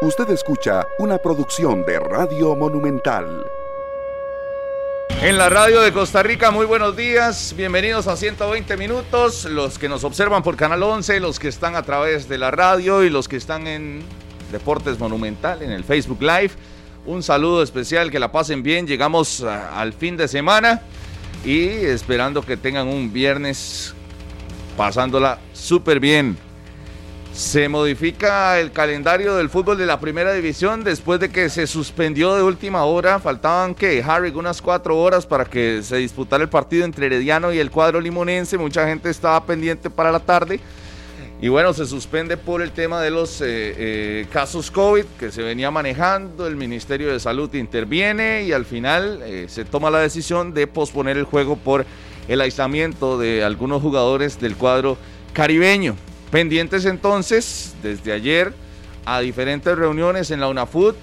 Usted escucha una producción de Radio Monumental. En la radio de Costa Rica, muy buenos días, bienvenidos a 120 minutos, los que nos observan por Canal 11, los que están a través de la radio y los que están en Deportes Monumental, en el Facebook Live. Un saludo especial, que la pasen bien, llegamos al fin de semana y esperando que tengan un viernes pasándola súper bien. Se modifica el calendario del fútbol de la primera división después de que se suspendió de última hora. Faltaban que Harry unas cuatro horas para que se disputara el partido entre Herediano y el cuadro limonense. Mucha gente estaba pendiente para la tarde. Y bueno, se suspende por el tema de los eh, eh, casos COVID que se venía manejando. El Ministerio de Salud interviene y al final eh, se toma la decisión de posponer el juego por el aislamiento de algunos jugadores del cuadro caribeño. Pendientes entonces, desde ayer, a diferentes reuniones en la UNAFUT,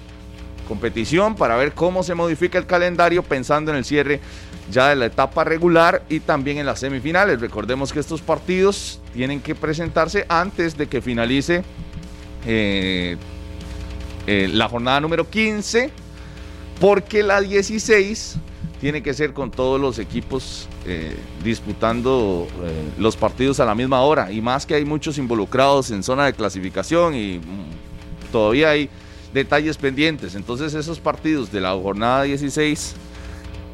competición para ver cómo se modifica el calendario pensando en el cierre ya de la etapa regular y también en las semifinales. Recordemos que estos partidos tienen que presentarse antes de que finalice eh, eh, la jornada número 15, porque la 16 tiene que ser con todos los equipos eh, disputando eh, los partidos a la misma hora y más que hay muchos involucrados en zona de clasificación y mm, todavía hay detalles pendientes. Entonces esos partidos de la jornada 16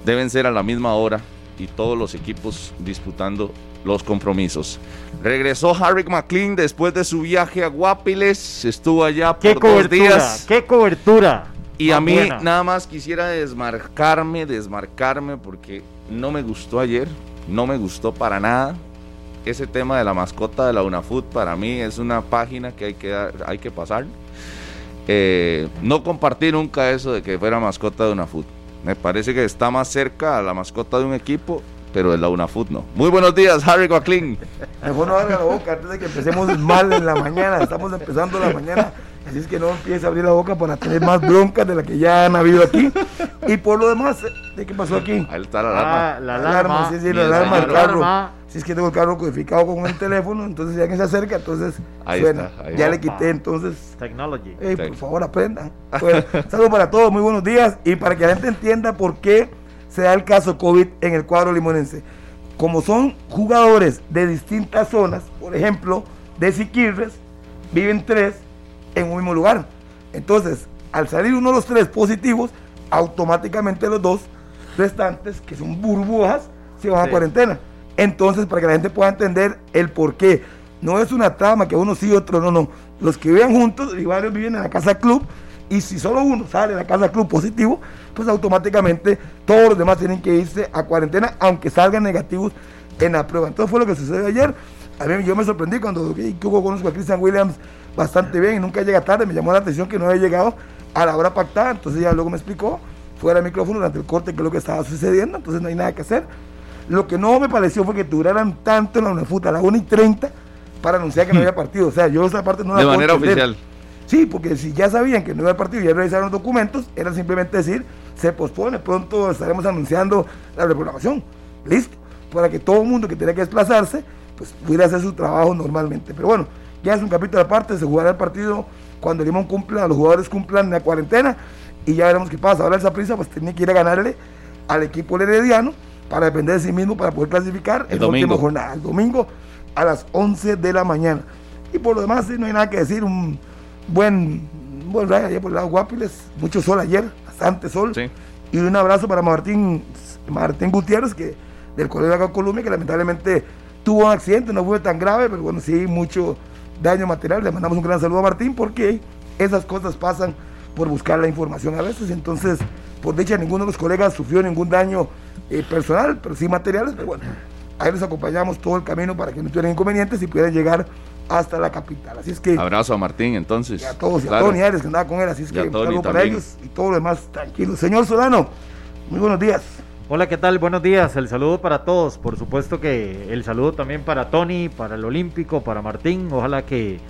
deben ser a la misma hora y todos los equipos disputando los compromisos. Regresó Harry McLean después de su viaje a Guapiles, estuvo allá por dos días. ¡Qué cobertura! Y a mí nada más quisiera desmarcarme, desmarcarme, porque no me gustó ayer, no me gustó para nada. Ese tema de la mascota de la UNAFUT para mí es una página que hay que, hay que pasar. Eh, no compartí nunca eso de que fuera mascota de UNAFUT. Me parece que está más cerca a la mascota de un equipo, pero de la UNAFUT no. Muy buenos días, Harry Coaclin. Mejor no abra la boca antes de que empecemos mal en la mañana. Estamos empezando la mañana Así es que no empiece a abrir la boca para tener más broncas de la que ya han habido aquí. Y por lo demás, ¿de qué pasó aquí? Ahí está la alarma. Ah, la alarma. Sí, sí, la alarma del carro. Si es que tengo el carro codificado con el teléfono, entonces ya que se acerca, entonces suena. ya le quité, entonces. Technology. por favor, aprendan. Bueno, saludos para todos, muy buenos días. Y para que la gente entienda por qué se da el caso COVID en el cuadro limonense. Como son jugadores de distintas zonas, por ejemplo, de Siquirres, viven tres en un mismo lugar. Entonces, al salir uno de los tres positivos, automáticamente los dos restantes, que son burbujas, se van a cuarentena. Entonces, para que la gente pueda entender el por qué, no es una trama que uno sí y otro no, no. Los que viven juntos y varios viven en la casa club, y si solo uno sale de la casa club positivo, pues automáticamente todos los demás tienen que irse a cuarentena, aunque salgan negativos en la prueba. Entonces fue lo que sucedió ayer. A mí yo me sorprendí cuando yo conozco a Christian Williams bastante bien y nunca llega tarde. Me llamó la atención que no había llegado a la hora pactada. Entonces ya luego me explicó fuera del micrófono durante el corte qué es lo que estaba sucediendo. Entonces no hay nada que hacer. Lo que no me pareció fue que duraran tanto en la UNEFUT a las 1 y 30 para anunciar que no había partido. O sea, yo esa parte no la De manera oficial. Sí, porque si ya sabían que no había partido y ya revisaron los documentos, era simplemente decir, se pospone, pronto estaremos anunciando la reprogramación. Listo. Para que todo el mundo que tenía que desplazarse, pues pudiera hacer su trabajo normalmente. Pero bueno, ya es un capítulo aparte, se jugará el partido cuando Limón cumpla, los jugadores cumplan la cuarentena y ya veremos qué pasa. Ahora esa prisa pues tiene que ir a ganarle al equipo herediano para depender de sí mismo para poder clasificar el, domingo. jornada, el domingo a las 11 de la mañana. Y por lo demás, no hay nada que decir, un buen, buen rayo ayer por el lado Guapiles, mucho sol ayer, bastante sol. Y un abrazo para Martín, Martín Gutiérrez, que del Colegio de Colombia, que lamentablemente tuvo un accidente, no fue tan grave, pero bueno, sí, mucho daño material. Le mandamos un gran saludo a Martín porque esas cosas pasan por buscar la información a veces. Entonces, por dicha, ninguno de los colegas sufrió ningún daño eh, personal, pero sí materiales. Pero bueno, ahí les acompañamos todo el camino para que no tuvieran inconvenientes y puedan llegar hasta la capital. Así es que. Abrazo a Martín, entonces. Y a todos, y a Tony Ares que andaba con él. Así es que un saludo para ellos y todo lo demás tranquilo. Señor Solano, muy buenos días. Hola, ¿qué tal? Buenos días. El saludo para todos. Por supuesto que el saludo también para Tony, para el Olímpico, para Martín. Ojalá que,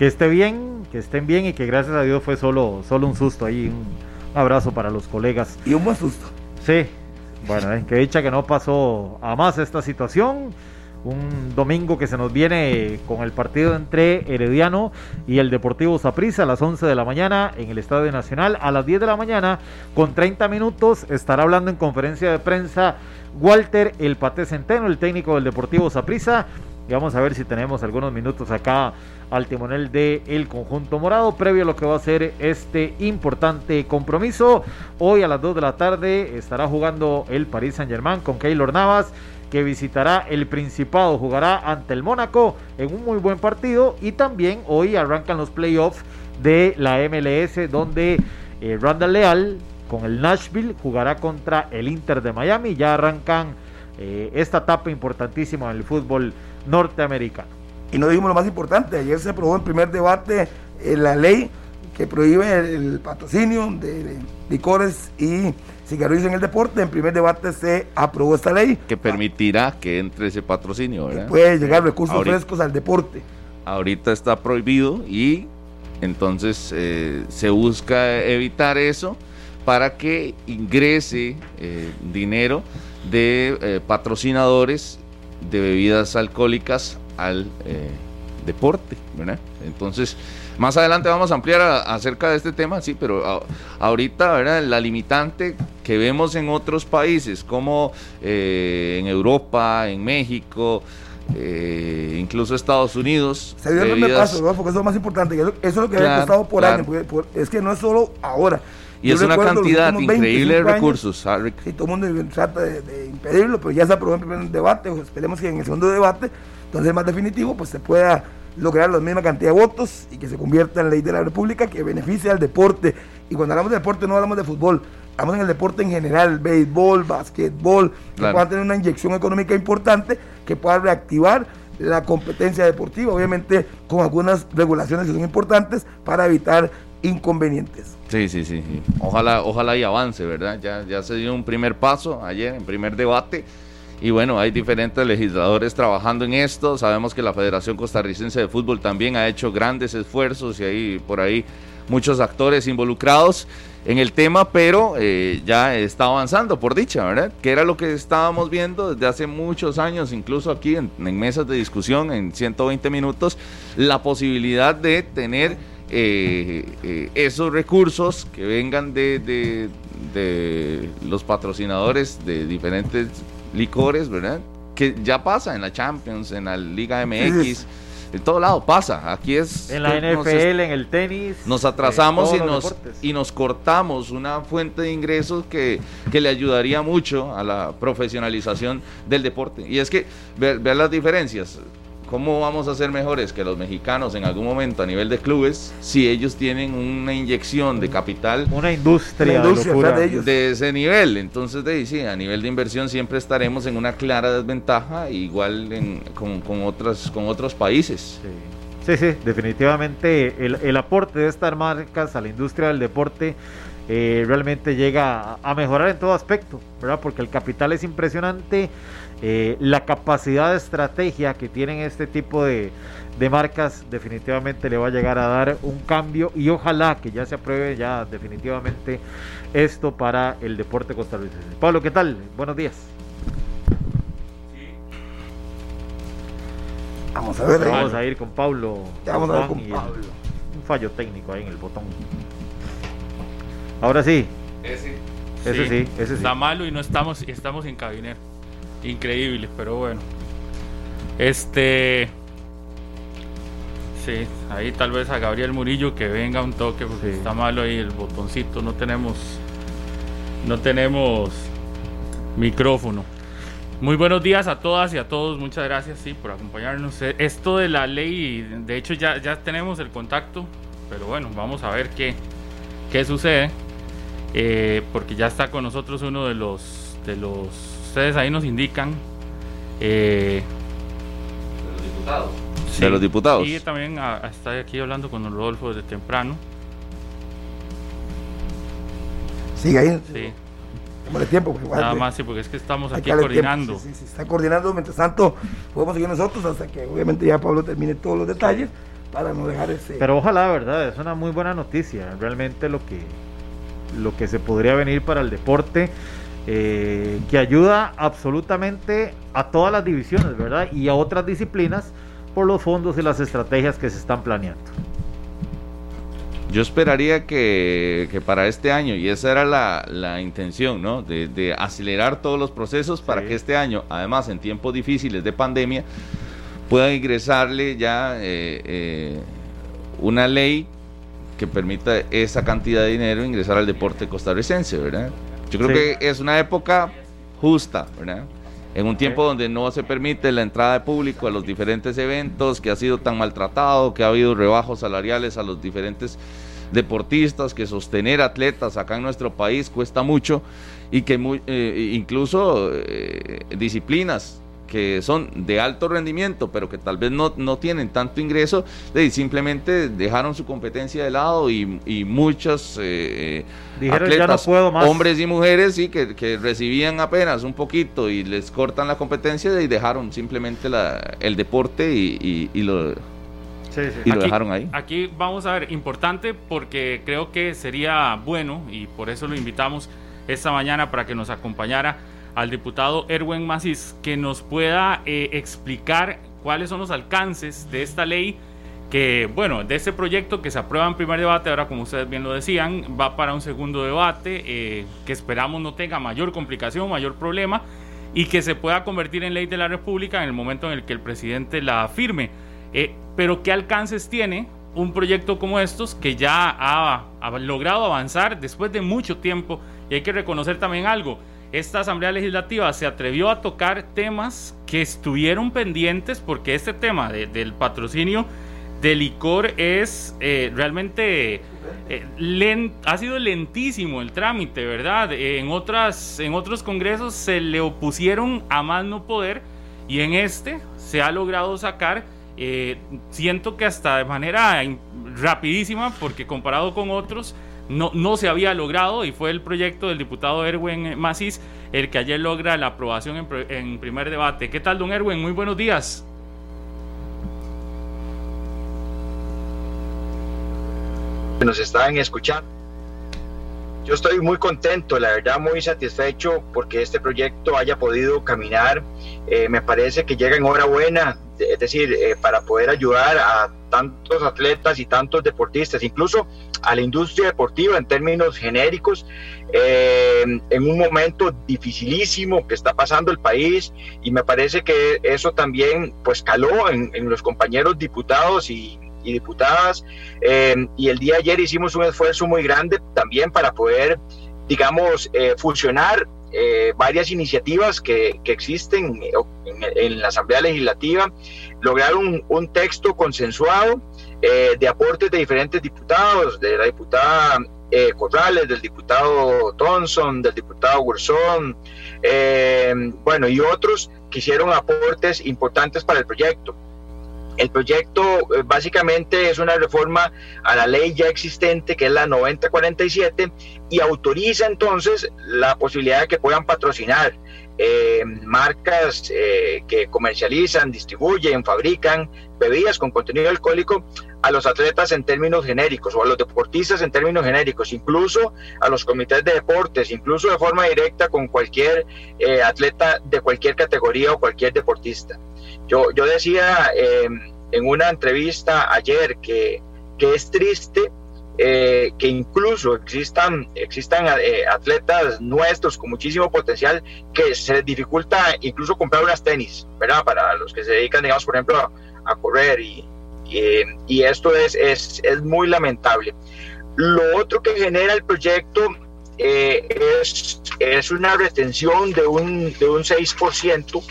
esté bien, que estén bien y que gracias a Dios fue solo, solo un susto ahí. Un abrazo para los colegas. Y un buen susto. Sí. Bueno, eh, que dicha que no pasó a más esta situación. Un domingo que se nos viene con el partido entre Herediano y el Deportivo Saprissa a las 11 de la mañana en el Estadio Nacional. A las 10 de la mañana, con 30 minutos, estará hablando en conferencia de prensa Walter El Pate Centeno, el técnico del Deportivo Saprissa. Y vamos a ver si tenemos algunos minutos acá al timonel del el conjunto morado, previo a lo que va a ser este importante compromiso. Hoy a las 2 de la tarde estará jugando el Paris Saint Germain con Keylor Navas que visitará el Principado, jugará ante el Mónaco en un muy buen partido y también hoy arrancan los playoffs de la MLS donde eh, Randall Leal con el Nashville jugará contra el Inter de Miami, ya arrancan eh, esta etapa importantísima en el fútbol norteamericano. Y no dijimos lo más importante, ayer se aprobó en primer debate eh, la ley que prohíbe el, patrocinio de licores y cigarrillos en el deporte. En primer debate se aprobó esta ley. Que permitirá que entre ese patrocinio, ¿verdad? puede llegar recursos frescos al deporte. Ahorita está prohibido y entonces eh, se busca evitar eso para que ingrese eh, dinero de eh, patrocinadores de bebidas alcohólicas al deporte, ¿verdad? Entonces, más adelante vamos a ampliar acerca de este tema, sí, pero ahorita, ¿verdad? La limitante que vemos en otros países, como eh, en Europa, en México, eh, incluso Estados Unidos. Se dio el paso, ¿no? porque eso es lo más importante. Eso es lo que había costado por año, es que no es solo ahora. Y es una cantidad increíble de recursos, Y todo el mundo trata de, impedirlo, pero ya se aprobó en el primer debate. Esperemos que en el segundo debate, entonces más definitivo, pues se pueda lograr la misma cantidad de votos y que se convierta en ley de la República que beneficie al deporte. Y cuando hablamos de deporte no hablamos de fútbol, hablamos en el deporte en general, béisbol, básquetbol, que pueda tener una inyección económica importante que pueda reactivar la competencia deportiva, obviamente con algunas regulaciones que son importantes para evitar inconvenientes. Sí, sí, sí, Ojalá, ojalá y avance, ¿verdad? Ya, ya se dio un primer paso ayer, en primer debate y bueno, hay diferentes legisladores trabajando en esto. Sabemos que la Federación Costarricense de Fútbol también ha hecho grandes esfuerzos y hay por ahí muchos actores involucrados en el tema, pero eh, ya está avanzando, por dicha, ¿verdad? Que era lo que estábamos viendo desde hace muchos años, incluso aquí en, mesas de discusión, en 120 minutos, la posibilidad de tener eh, eh, esos recursos que vengan de, de los patrocinadores de diferentes licores, ¿verdad? Que ya pasa en la Champions, en la Liga MX. En todo lado pasa. Aquí es. En la NFL, en el tenis. Nos atrasamos y nos, y nos cortamos una fuente de ingresos que, que, le ayudaría mucho a la profesionalización del deporte. Y es que, ver las diferencias. ¿Cómo vamos a ser mejores que los mexicanos en algún momento a nivel de clubes si ellos tienen una inyección de capital? Una industria, de, ese nivel. Entonces, de, sí, a nivel de inversión siempre estaremos en una clara desventaja, igual con, con, otras, con otros países. Sí, sí, definitivamente el, aporte de estas marcas a la industria del deporte eh, realmente llega a, a mejorar en todo aspecto, ¿verdad? Porque el capital es impresionante eh, la capacidad de estrategia que tienen este tipo de, marcas definitivamente le va a llegar a dar un cambio y ojalá que ya se apruebe ya definitivamente esto para el deporte costarricense. Pablo, ¿qué tal? Buenos días. Vamos a ver. Vamos a ir con Pablo. vamos a ver con Pablo. un fallo técnico ahí en el botón. Ahora sí. Ese. Ese sí, ese sí. Está malo y no estamos, estamos en cabiner increíble, pero bueno. Este. Sí, ahí tal vez a Gabriel Murillo que venga un toque porque está malo ahí el botoncito. No tenemos. No tenemos micrófono. Muy buenos días a todas y a todos. Muchas gracias sí, por acompañarnos. Eh, esto de la ley, de hecho ya, ya tenemos el contacto, pero bueno, vamos a ver qué, qué sucede. Eh, porque ya está con nosotros uno de los, de los ustedes ahí nos indican. Eh, de los diputados. de los diputados. Y también está aquí hablando con Rodolfo desde temprano. Sigue ahí. Sí. el tiempo. Nada más, sí, porque es que estamos aquí coordinando. Sí, sí, está coordinando. Mientras tanto, podemos seguir nosotros hasta que obviamente ya Pablo termine todos los detalles para no dejar ese. Pero ojalá, ¿verdad? Es una muy buena noticia. Realmente lo que, lo que se podría venir para el deporte eh, que ayuda absolutamente a todas las divisiones, ¿verdad? Y a otras disciplinas por los fondos y las estrategias que se están planeando. Yo esperaría que, para este año, y esa era la, intención, ¿no? De, acelerar todos los procesos para que este año, además en tiempos difíciles de pandemia, puedan ingresarle ya eh, eh, una ley que permita esa cantidad de dinero ingresar al deporte costarricense, ¿verdad? Yo creo que es una época justa, ¿verdad? En un tiempo donde no se permite la entrada de público a los diferentes eventos, que ha sido tan maltratado, que ha habido rebajos salariales a los diferentes deportistas, que sostener atletas acá en nuestro país cuesta mucho y que eh, incluso eh, disciplinas que son de alto rendimiento, pero que tal vez no, no tienen tanto ingreso, simplemente dejaron su competencia de lado y, y muchos eh, atletas, hombres y mujeres, sí, que, recibían apenas un poquito y les cortan la competencia y dejaron simplemente la, el deporte y, lo, y lo dejaron ahí. Aquí vamos a ver, importante porque creo que sería bueno y por eso lo invitamos esta mañana para que nos acompañara al diputado Erwin Macis que nos pueda eh, explicar cuáles son los alcances de esta ley que, bueno, de este proyecto que se aprueba en primer debate, ahora como ustedes bien lo decían, va para un segundo debate eh, que esperamos no tenga mayor complicación, mayor problema y que se pueda convertir en ley de la República en el momento en el que el presidente la firme. Eh, pero ¿qué alcances tiene un proyecto como estos que ya ha, ha logrado avanzar después de mucho tiempo? Y hay que reconocer también algo, esta Asamblea Legislativa se atrevió a tocar temas que estuvieron pendientes porque este tema del patrocinio de licor es eh, realmente eh, ha sido lentísimo el trámite, ¿verdad? en, otras, en otros congresos se le opusieron a más no poder y en este se ha logrado sacar, eh, siento que hasta de manera rapidísima porque comparado con otros, no, no se había logrado y fue el proyecto del diputado Erwin Macís el que ayer logra la aprobación en, en primer debate. ¿Qué tal, don Erwin? Muy buenos días. Nos estaban escuchando. Yo estoy muy contento, la verdad muy satisfecho porque este proyecto haya podido caminar. Eh, me parece que llega en hora buena, es decir, eh, para poder ayudar a tantos atletas y tantos deportistas, incluso a la industria deportiva en términos genéricos, eh, en un momento dificilísimo que está pasando el país y me parece que eso también pues caló en, los compañeros diputados y, diputadas eh, y el día de ayer hicimos un esfuerzo muy grande también para poder digamos eh, fusionar varias iniciativas que, que existen en, en, la Asamblea Legislativa, lograr un, un texto consensuado eh, de aportes de diferentes diputados, de la diputada eh, Corrales, del diputado Thompson, del diputado Gursón, eh, bueno, y otros que hicieron aportes importantes para el proyecto. El proyecto básicamente es una reforma a la ley ya existente, que es la 9047, y autoriza entonces la posibilidad de que puedan patrocinar marcas que comercializan, distribuyen, fabrican bebidas con contenido alcohólico a los atletas en términos genéricos o a los deportistas en términos genéricos, incluso a los comités de deportes, incluso de forma directa con cualquier eh, atleta de cualquier categoría o cualquier deportista. Yo, yo decía em, en una entrevista ayer que, que es triste eh, que incluso existan, existan eh, atletas nuestros con muchísimo potencial que se les dificulta incluso comprar unas tenis, ¿verdad? Para los que se dedican, digamos, por ejemplo, a, correr y, y, esto es, es, es, muy lamentable. Lo otro que genera el proyecto eh, es, es, una retención de un, de un 6%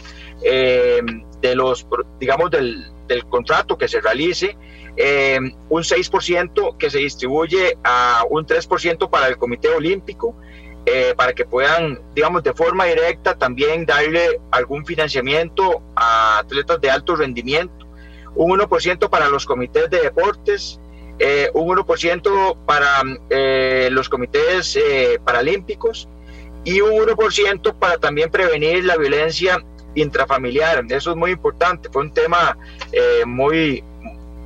eh, de los, digamos, del, del, contrato que se realice, eh, un 6% que se distribuye a un 3% para el Comité Olímpico, para que puedan, digamos, de forma directa también darle algún financiamiento a atletas de alto rendimiento un 1% para los comités de deportes, eh, un 1% para eh, los comités eh, paralímpicos y un 1% para también prevenir la violencia intrafamiliar. Eso es muy importante, fue un tema muy,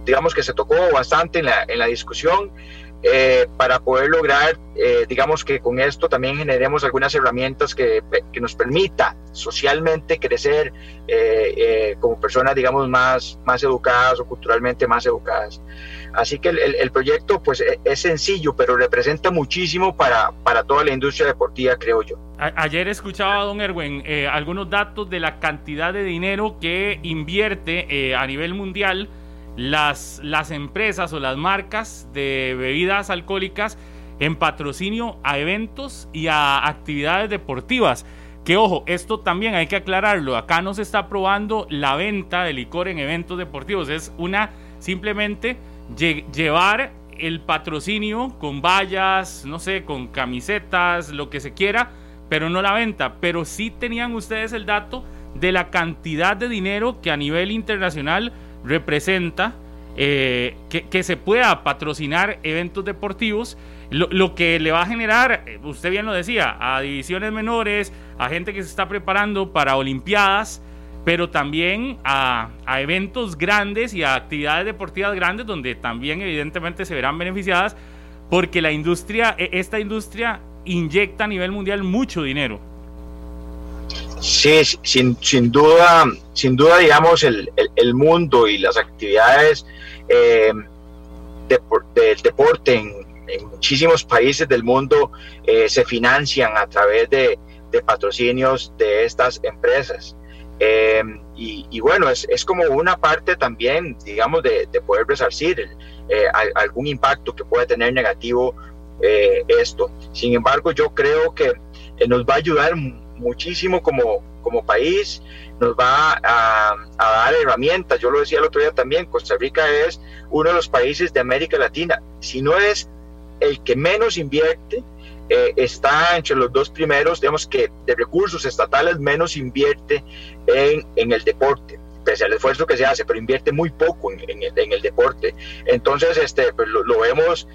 digamos que se tocó bastante en la, en la discusión, eh, para poder lograr, eh, digamos que con esto también generemos algunas herramientas que, que nos permita socialmente crecer eh, como personas, digamos, más, más educadas o culturalmente más educadas. Así que el, el, proyecto pues e, es sencillo, pero representa muchísimo para, para toda la industria deportiva, creo yo. Ayer escuchaba a don Erwin algunos datos de la cantidad de dinero que invierte a nivel mundial las, las empresas o las marcas de bebidas alcohólicas en patrocinio a eventos y a actividades deportivas. Que ojo, esto también hay que aclararlo. Acá no se está aprobando la venta de licor en eventos deportivos. Es una simplemente llevar el patrocinio con vallas, no sé, con camisetas, lo que se quiera, pero no la venta. Pero sí tenían ustedes el dato de la cantidad de dinero que a nivel internacional representa eh, que, se pueda patrocinar eventos deportivos, lo, que le va a generar, eh, usted bien lo decía, a divisiones menores, a gente que se está preparando para Olimpiadas, pero también a, eventos grandes y a actividades deportivas grandes donde también evidentemente se verán beneficiadas porque la industria, e, esta industria inyecta a nivel mundial mucho dinero. Sí, sin, sin duda, sin duda, digamos, el, el, mundo y las actividades eh, del deporte en, muchísimos países del mundo eh, se financian a través de, patrocinios de estas empresas. Eh, y, bueno, es, es, como una parte también, digamos, de, poder resarcir algún impacto que pueda tener negativo esto. Sin embargo, yo creo que nos va a ayudar muchísimo como, como país, nos va a, dar herramientas. Yo lo decía el otro día también, Costa Rica es uno de los países de América Latina, si no es el que menos invierte, eh, está entre los dos primeros, digamos que de recursos estatales menos invierte en, en el deporte pese al esfuerzo que se hace, pero invierte muy poco en, en, el, en el, deporte. Entonces, este, pues lo, lo, vemos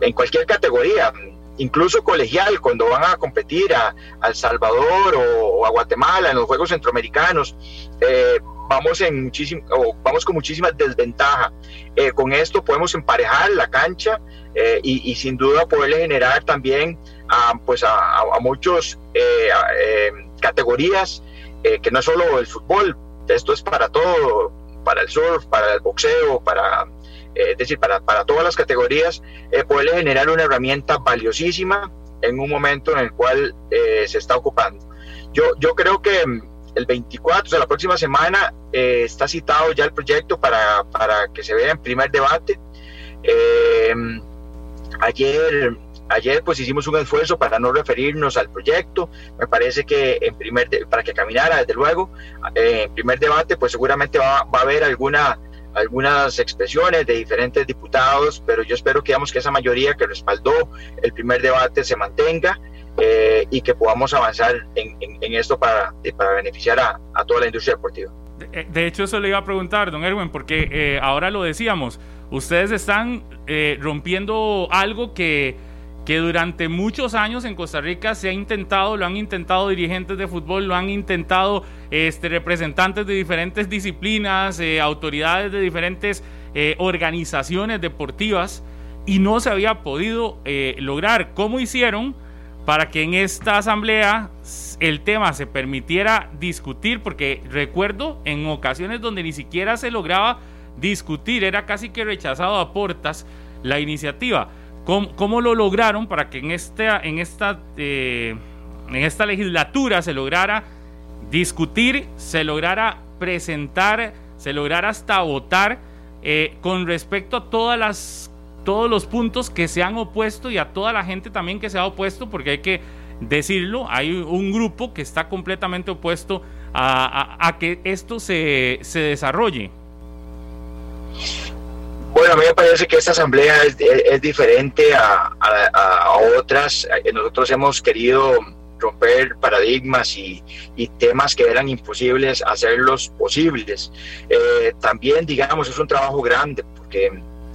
en cualquier categoría incluso colegial, cuando van a competir a, El Salvador o, a Guatemala en los Juegos Centroamericanos, eh, vamos, en muchísimo, vamos con muchísima desventaja. Eh, con esto podemos emparejar la cancha eh, y, sin duda poderle generar también a, pues a, a muchos categorías, que no es solo el fútbol, esto es para todo, para el surf, para el boxeo, para es decir, para, para todas las categorías, eh, poderle generar una herramienta valiosísima en un momento en el cual eh, se está ocupando. Yo, yo creo que mm, el 24, o sea, la próxima semana, está citado ya el proyecto para, para, que se vea en primer debate. ayer, ayer pues hicimos un esfuerzo para no referirnos al proyecto. Me parece que en primer para que caminara, desde luego, en primer debate, pues seguramente va, va a haber alguna algunas expresiones de diferentes diputados, pero yo espero que, digamos, que esa mayoría que respaldó el primer debate se mantenga eh, y que podamos avanzar en, en, esto para, para beneficiar a, toda la industria deportiva. De, hecho, eso le iba a preguntar, don Erwin, porque eh, ahora lo decíamos, ustedes están eh, rompiendo algo que que durante muchos años en Costa Rica se ha intentado, lo han intentado dirigentes de fútbol, lo han intentado este, representantes de diferentes disciplinas, eh, autoridades de diferentes eh, organizaciones deportivas y no se había podido eh, lograr. ¿Cómo hicieron para que en esta asamblea el tema se permitiera discutir? Porque recuerdo en ocasiones donde ni siquiera se lograba discutir, era casi que rechazado a portas la iniciativa. ¿Cómo, lo lograron para que en esta, en, esta, eh, en esta legislatura se lograra discutir, se lograra presentar, se lograra hasta votar eh, con respecto a todas las, todos los puntos que se han opuesto y a toda la gente también que se ha opuesto, porque hay que decirlo, hay un grupo que está completamente opuesto a, que esto se, se desarrolle. Bueno, a mí me parece que esta asamblea es, diferente a, otras. Eh, nosotros hemos querido romper paradigmas y, temas que eran imposibles, hacerlos posibles. Eh, también, digamos, es un trabajo grande porque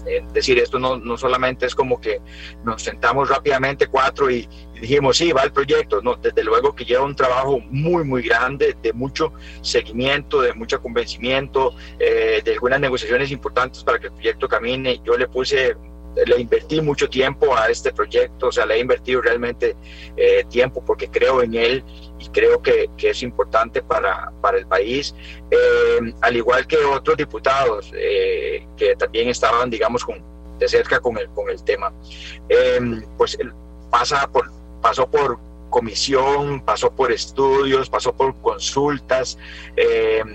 es decir, esto no, no, solamente es como que nos sentamos rápidamente cuatro y, dijimos, sí, va el proyecto. No, desde luego que lleva un trabajo muy, muy grande, de mucho seguimiento, de mucho convencimiento, eh, de algunas negociaciones importantes para que el proyecto camine. Yo le puse le invertí mucho tiempo a este proyecto, o sea, le he invertido realmente eh, tiempo porque creo en él y creo que, que es importante para, para el país, eh, al igual que otros diputados eh, que también estaban, digamos, con, de cerca con el, con el tema. pues pasa por, pasó por comisión, pasó por estudios, pasó por consultas,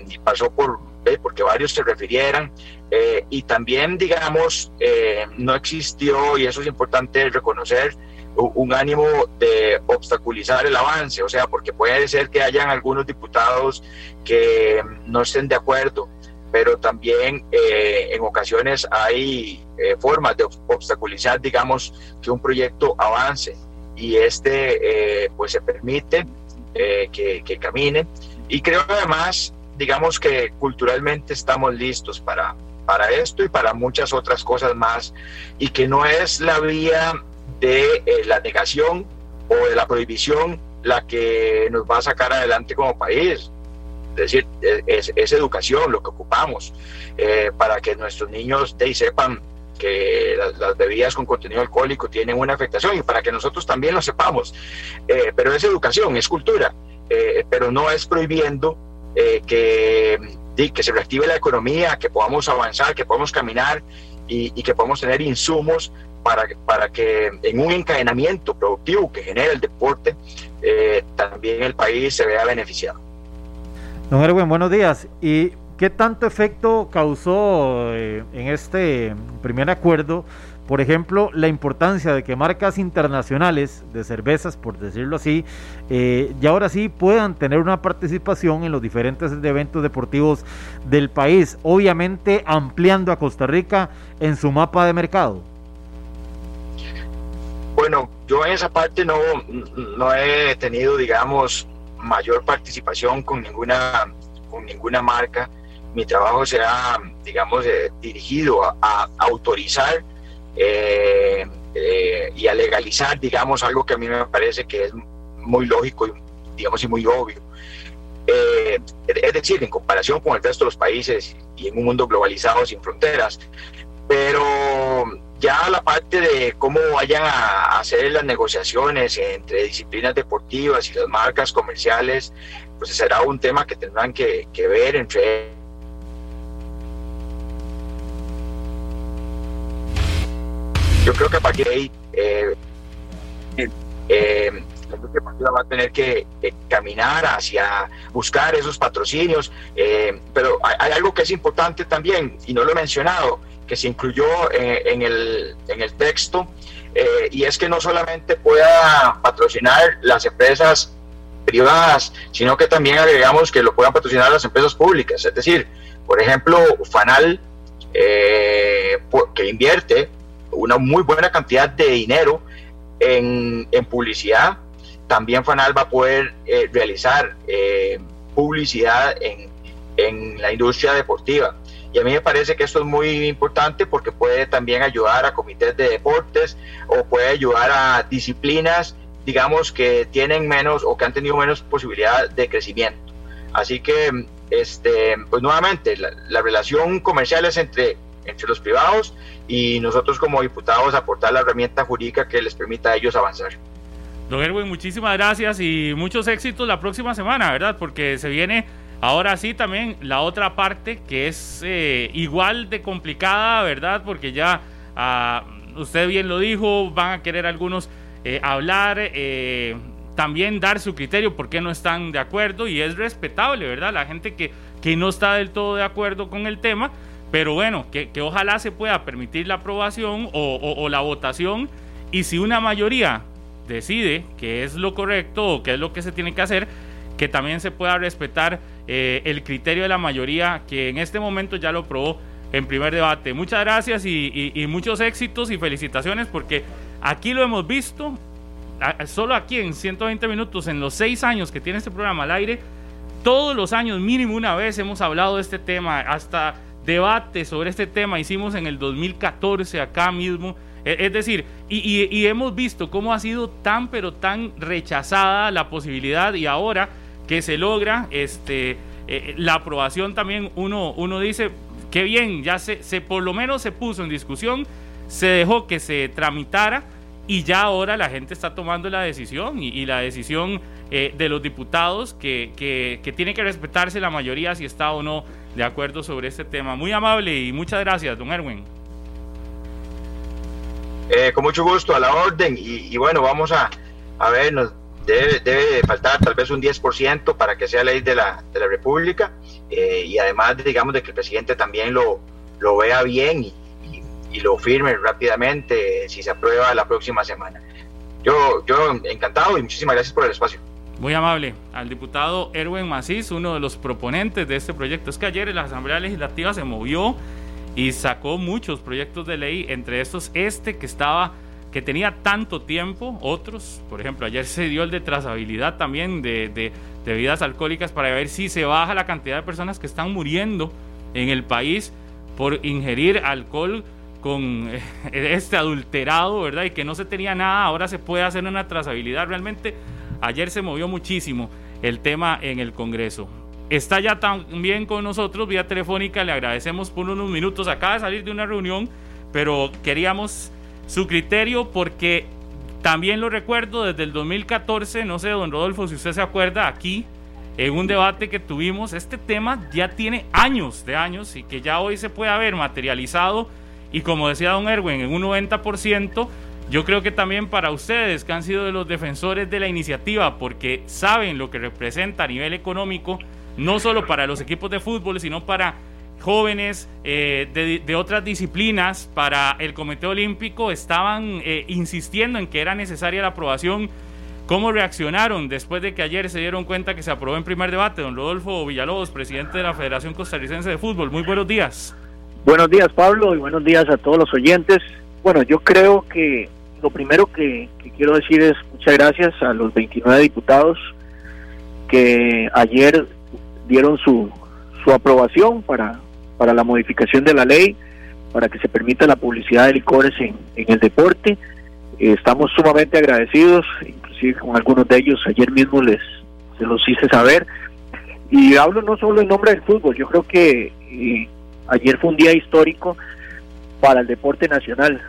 y pasó por porque varios se refirieran, eh, y también, digamos, eh, no existió, y eso es importante reconocer, un ánimo de obstaculizar el avance, o sea, porque puede ser que hayan algunos diputados que no estén de acuerdo, pero también eh, en ocasiones hay formas de obstaculizar, digamos, que un proyecto avance y este pues se permite que, que camine. Y creo además digamos que culturalmente estamos listos para, para esto y para muchas otras cosas más, y que no es la vía de eh, la negación o de la prohibición la que nos va a sacar adelante como país. Es decir, e, es, educación lo que ocupamos eh, para que nuestros niños de sepan que las, bebidas con contenido alcohólico tienen una afectación y para que nosotros también lo sepamos. Eh, pero es educación, es cultura, pero no es prohibiendo que, que se reactive la economía, que podamos avanzar, que podamos caminar y, que podamos tener insumos para, para que en un encadenamiento productivo que genera el deporte, eh, también el país se vea beneficiado. Don Erwin, buenos días. ¿Y qué tanto efecto causó eh, en este primer acuerdo por ejemplo, la importancia de que marcas internacionales de cervezas, por decirlo así, eh, ahora sí puedan tener una participación en los diferentes eventos deportivos del país, obviamente ampliando a Costa Rica en su mapa de mercado. Bueno, yo en esa parte no, no he tenido, digamos, mayor participación con ninguna, con ninguna marca. Mi trabajo será, digamos, eh, dirigido a autorizar eh, eh, y a legalizar, digamos, algo que a mí me parece que es muy lógico y, digamos, y muy obvio. Eh, es decir, en comparación con el resto de los países y en un mundo globalizado sin fronteras. Pero ya la parte de cómo vayan a hacer las negociaciones entre disciplinas deportivas y las marcas comerciales, pues será un tema que tendrán que, que ver entre yo creo que a partir eh, eh, va a tener que caminar hacia buscar esos patrocinios, eh, pero hay, algo que es importante también, y no lo he mencionado, que se incluyó en, el, en el texto, y es que no solamente pueda patrocinar las empresas privadas, sino que también agregamos que lo puedan patrocinar las empresas públicas. Es decir, por ejemplo, FANAL, que invierte una muy buena cantidad de dinero en, publicidad. También Fanal va a poder eh, realizar eh, publicidad en, en la industria deportiva. Y a mí me parece que esto es muy importante porque puede también ayudar a comités de deportes o puede ayudar a disciplinas, digamos, que tienen menos o que han tenido menos posibilidad de crecimiento. Así que, este, pues nuevamente, la, la relación comercial es entre entre los privados y nosotros como diputados aportar la herramienta jurídica que les permita a ellos avanzar. Don Erwin, muchísimas gracias y muchos éxitos la próxima semana, ¿verdad? Porque se viene ahora sí también la otra parte que es eh, igual de complicada, ¿verdad? Porque ya ah, usted bien lo dijo, van a querer algunos eh, hablar, eh, también dar su criterio por qué no están de acuerdo y es respetable, ¿verdad? La gente que, que no está del todo de acuerdo con el tema pero bueno, que, ojalá se pueda permitir la aprobación o, la votación y si una mayoría decide que es lo correcto o que es lo que se tiene que hacer, que también se pueda respetar eh, el criterio de la mayoría que en este momento ya lo probó en primer debate. Muchas gracias y, muchos éxitos y felicitaciones porque aquí lo hemos visto, solo aquí en 120 minutos, en los seis años que tiene este programa al aire, todos los años mínimo una vez hemos hablado de este tema, hasta debate sobre este tema hicimos en el 2014 acá mismo. E, es decir, y, hemos visto cómo ha sido tan pero tan rechazada la posibilidad y ahora que se logra este, eh, la aprobación también uno, uno dice, qué bien, ya se, se por lo menos se puso en discusión se dejó que se tramitara y ya ahora la gente está tomando la decisión y, la decisión eh, de los diputados que, que, tiene que respetarse la mayoría si está o no de acuerdo sobre este tema. Muy amable y muchas gracias, don Erwin. Eh, con mucho gusto, a la orden. Y, bueno, vamos a, a ver, nos debe, debe faltar tal vez un 10% para que sea ley de la, de la República. Eh, y además, digamos, de que el presidente también lo, lo vea bien y, y lo firme rápidamente si se aprueba la próxima semana. Yo, yo encantado y muchísimas gracias por el espacio. Muy amable. Al diputado Erwin Macís, uno de los proponentes de este proyecto. Es que ayer en la Asamblea Legislativa se movió y sacó muchos proyectos de ley, entre estos este que estaba que tenía tanto tiempo, otros, por ejemplo, ayer se dio el de trazabilidad también de, de, de bebidas alcohólicas para ver si se baja la cantidad de personas que están muriendo en el país por ingerir alcohol con eh, este adulterado, ¿verdad? Y que no se tenía nada, ahora se puede hacer una trazabilidad. Realmente ayer se movió muchísimo el tema en el Congreso. Está ya también con nosotros vía telefónica, le agradecemos por unos minutos, acaba de salir de una reunión, pero queríamos su criterio porque también lo recuerdo desde el 2014, no sé, don Rodolfo, si usted se acuerda, aquí en un debate que tuvimos, este tema ya tiene años de años y que ya hoy se puede haber materializado. Y como decía don Erwin, en un 90%, yo creo que también para ustedes que han sido de los defensores de la iniciativa, porque saben lo que representa a nivel económico, no solo para los equipos de fútbol, sino para jóvenes eh, de, otras disciplinas, para el Comité Olímpico, estaban eh, insistiendo en que era necesaria la aprobación. ¿Cómo reaccionaron después de que ayer se dieron cuenta que se aprobó en primer debate? Don Rodolfo Villalobos, presidente de la Federación Costarricense de Fútbol. Muy buenos días. Buenos días, Pablo, y buenos días a todos los oyentes. Bueno, yo creo que lo primero que, quiero decir es muchas gracias a los 29 diputados que ayer dieron su, su aprobación para, para la modificación de la ley, para que se permita la publicidad de licores en, en el deporte. estamos sumamente agradecidos, inclusive con algunos de ellos ayer mismo les se los hice saber. Y hablo no solo en nombre del fútbol, yo creo que eh, ayer fue un día histórico para el deporte nacional.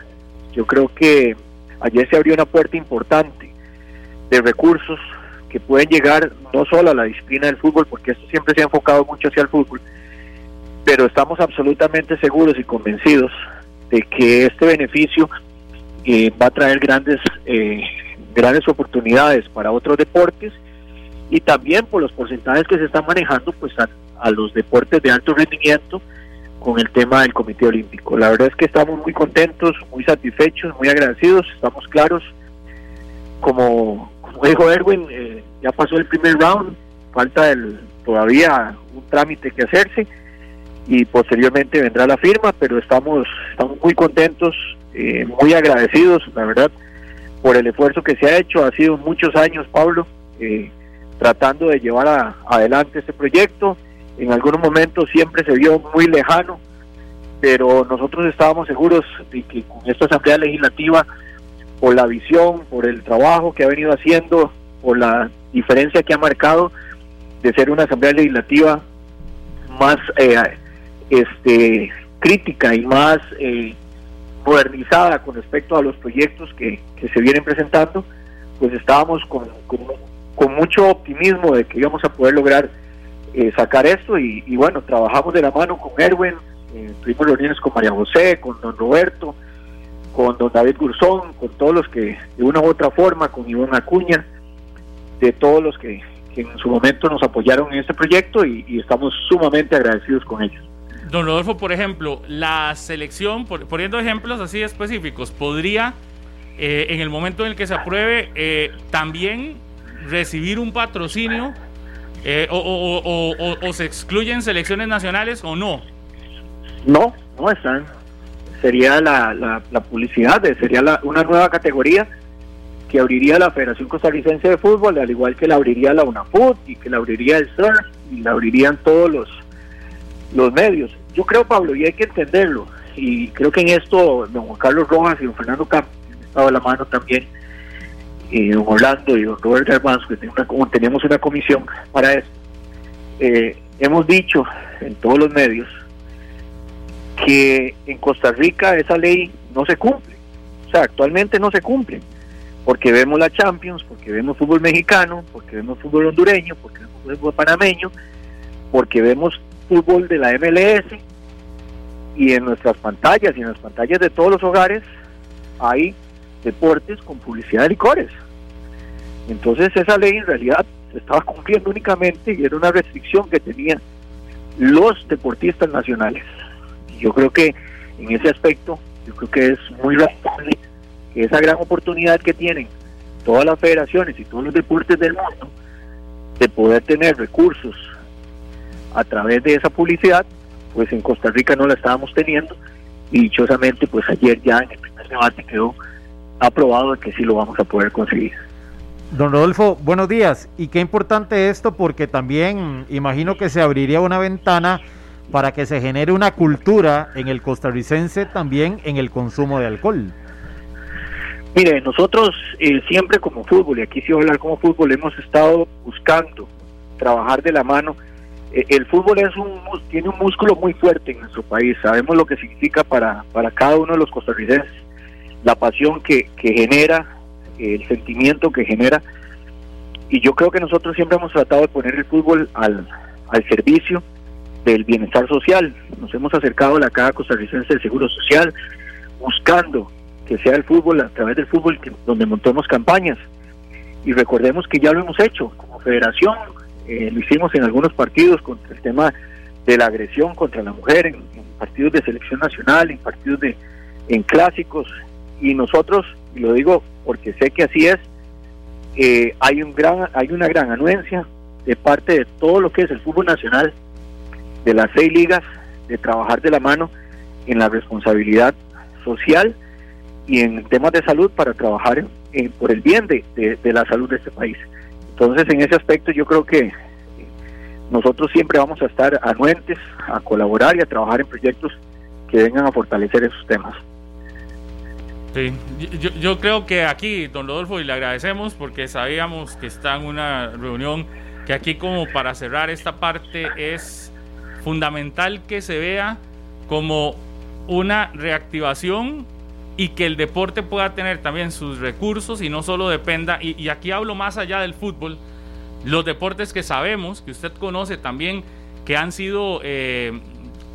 Yo creo que ayer se abrió una puerta importante de recursos que pueden llegar no solo a la disciplina del fútbol, porque esto siempre se ha enfocado mucho hacia el fútbol, pero estamos absolutamente seguros y convencidos de que este beneficio eh, va a traer grandes, eh, grandes oportunidades para otros deportes y también por los porcentajes que se están manejando pues a los deportes de alto rendimiento con el tema del Comité Olímpico. La verdad es que estamos muy contentos, muy satisfechos, muy agradecidos, estamos claros. Como, dijo Erwin, eh, ya pasó el primer round, falta el, todavía un trámite que hacerse y posteriormente vendrá la firma, pero estamos, estamos muy contentos, eh, muy agradecidos, la verdad, por el esfuerzo que se ha hecho. Ha sido muchos años, Pablo, eh, tratando de llevar adelante este proyecto en algunos momentos siempre se vio muy lejano, pero nosotros estábamos seguros de que con esta Asamblea Legislativa, por la visión, por el trabajo que ha venido haciendo, por la diferencia que ha marcado de ser una Asamblea Legislativa más eh, este, crítica y más eh, modernizada con respecto a los proyectos que, se vienen presentando, pues estábamos con, con mucho optimismo de que íbamos a poder lograr eh, sacar esto y, bueno, trabajamos de la mano con Erwin, eh, tuvimos reuniones con María José, con don Roberto, con don David Gurzón, con todos los que de una u otra forma, con Iván Acuña, de todos los que, en su momento nos apoyaron en este proyecto y, estamos sumamente agradecidos con ellos. Don Rodolfo, por ejemplo, la selección, poniendo ejemplos así específicos, podría, eh, en el momento en el que se apruebe, también recibir un patrocinio eh, o, se excluyen selecciones nacionales o no? No, no están. Sería la, la, publicidad, sería una nueva categoría que abriría la Federación Costarricense de Fútbol, al igual que la abriría la UNAFUT y que la abriría el CERF y la abrirían todos los, los medios. Yo creo, Pablo, y hay que entenderlo, y creo que en esto don Juan Carlos Rojas y don Fernando Campos han estado a la mano también, y don Orlando y don Robert Garbanzo, que tenemos una comisión para esto, eh, hemos dicho en todos los medios que en Costa Rica esa ley no se cumplen. O sea, actualmente no se cumplen. Porque vemos la Champions, porque vemos fútbol mexicano, porque vemos fútbol hondureño, porque vemos fútbol panameño, porque vemos fútbol de la MLS y en nuestras pantallas y en las pantallas de todos los hogares hay deportes con publicidad de licores. Entonces esa ley en realidad se estaba cumpliendo únicamente y era una restricción que tenían los deportistas nacionales. Y yo creo que en ese aspecto, yo creo que es muy razonable que esa gran oportunidad que tienen todas las federaciones y todos los deportes del mundo de poder tener recursos a través de esa publicidad, pues en Costa Rica no la estábamos teniendo y dichosamente pues ayer ya en el primer debate quedó aprobado que sí lo vamos a poder conseguir. Don Rodolfo, buenos días. Y qué importante esto porque también imagino que se abriría una ventana para que se genere una cultura en el costarricense también en el consumo de alcohol. Mire, nosotros eh, siempre como fútbol, y aquí sí voy a hablar como fútbol, hemos estado buscando trabajar de la mano. Eh, el fútbol es un tiene un músculo muy fuerte en nuestro país, sabemos lo que significa para, para cada uno de los costarricenses, la pasión que, que genera, el sentimiento que genera. Y yo creo que nosotros siempre hemos tratado de poner el fútbol al, al servicio del bienestar social. Nos hemos acercado a la Caja Costarricense del Seguro Social buscando que sea el fútbol, a través del fútbol, donde montemos campañas. Y recordemos que ya lo hemos hecho como federación, eh, lo hicimos en algunos partidos contra el tema de la agresión contra la mujer, en, partidos de selección nacional, en partidos de en clásicos, y nosotros, y lo digo porque sé que así es, eh, hay un gran, hay una gran anuencia de parte de todo lo que es el fútbol nacional, de las seis ligas, de trabajar de la mano en la responsabilidad social y en temas de salud para trabajar por el bien de, de, la salud de este país. Entonces, en ese aspecto yo creo que nosotros siempre vamos a estar anuentes a colaborar y a trabajar en proyectos que vengan a fortalecer esos temas. Sí, yo, yo creo que aquí, don Rodolfo, y le agradecemos porque sabíamos que está en una reunión que aquí como para cerrar esta parte es fundamental que se vea como una reactivación y que el deporte pueda tener también sus recursos y no solo dependa, y, aquí hablo más allá del fútbol, los deportes que sabemos, que usted conoce también, que han sido, eh,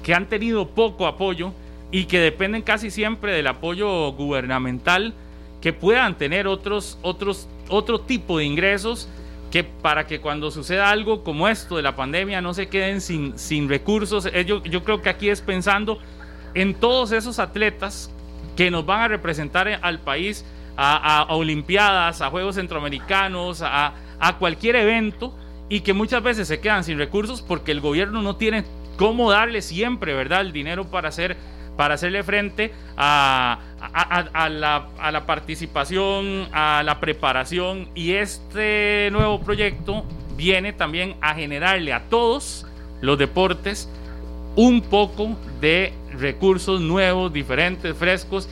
que han tenido poco apoyo y que dependen casi siempre del apoyo gubernamental, que puedan tener otros, otros, otro tipo de ingresos que para que cuando suceda algo como esto de la pandemia no se queden sin, sin recursos. Eh, yo, yo creo que aquí es pensando en todos esos atletas que nos van a representar al país a, Olimpiadas, a Juegos Centroamericanos, a, cualquier evento y que muchas veces se quedan sin recursos porque el gobierno no tiene cómo darle siempre, ¿verdad?, el dinero para hacer para hacerle frente a, la, participación, a la preparación y este nuevo proyecto viene también a generarle a todos los deportes un poco de recursos nuevos, diferentes, frescos,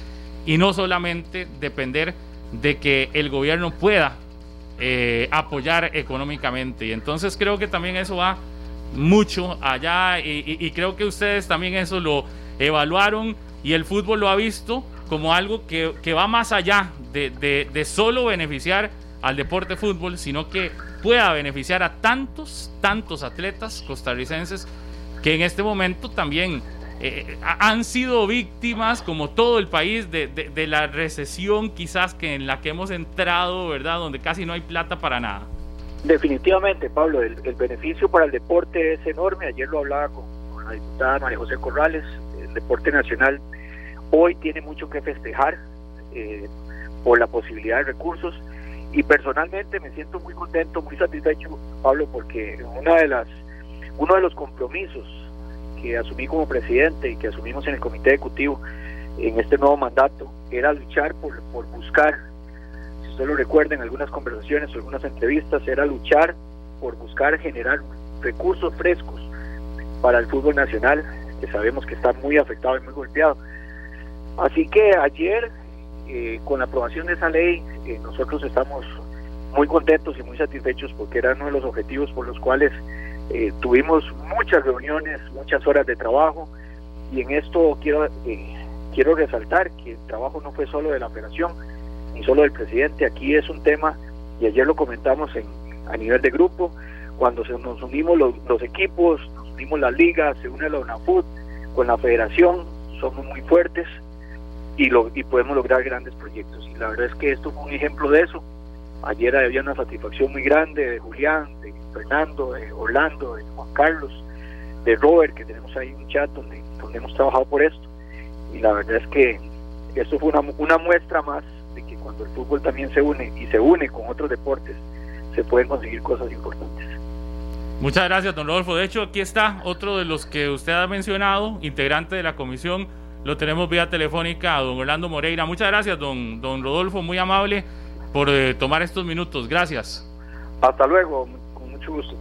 y no solamente depender de que el gobierno pueda eh, apoyar económicamente. Y entonces creo que también eso va mucho allá y, creo que ustedes también eso lo evaluaron y el fútbol lo ha visto como algo que, va más allá de, de solo beneficiar al deporte fútbol, sino que pueda beneficiar a tantos, tantos atletas costarricenses que en este momento también eh, han sido víctimas, como todo el país, de, de, la recesión quizás que en la que hemos entrado, ¿verdad? Donde casi no hay plata para nada. Definitivamente, Pablo, el, beneficio para el deporte es enorme. Ayer lo hablaba con, la diputada María José Corrales. El deporte nacional hoy tiene mucho que festejar eh, por la posibilidad de recursos y personalmente me siento muy contento, muy satisfecho, Pablo, porque una de las uno de los compromisos que asumí como presidente y que asumimos en el comité ejecutivo en este nuevo mandato era luchar por, buscar, si usted lo recuerda en algunas conversaciones o algunas entrevistas, era luchar por buscar generar recursos frescos para el fútbol nacional, que sabemos que está muy afectado y muy golpeado. Así que ayer, eh, con la aprobación de esa ley, eh, nosotros estamos muy contentos y muy satisfechos porque era uno de los objetivos por los cuales eh, tuvimos muchas reuniones, muchas horas de trabajo y en esto quiero eh, quiero resaltar que el trabajo no fue solo de la operación, ni solo del presidente, aquí es un tema, y ayer lo comentamos en, a nivel de grupo, cuando se nos unimos los, equipos, nos unimos las ligas, se une la UNAFUT con la federación, somos muy fuertes y, lo, y podemos lograr grandes proyectos. Y la verdad es que esto fue un ejemplo de eso. Ayer había una satisfacción muy grande de Julián, de Fernando, de Orlando, de Juan Carlos, de Robert, que tenemos ahí un chat donde, donde hemos trabajado por esto. Y la verdad es que esto fue una, una muestra más de que cuando el fútbol también se une y se une con otros deportes, se pueden conseguir cosas importantes. Muchas gracias, don Rodolfo. De hecho, aquí está otro de los que usted ha mencionado, integrante de la comisión. Lo tenemos vía telefónica a don Orlando Moreira. Muchas gracias, don, don Rodolfo, muy amable por eh, tomar estos minutos. Gracias. Hasta luego, con mucho gusto.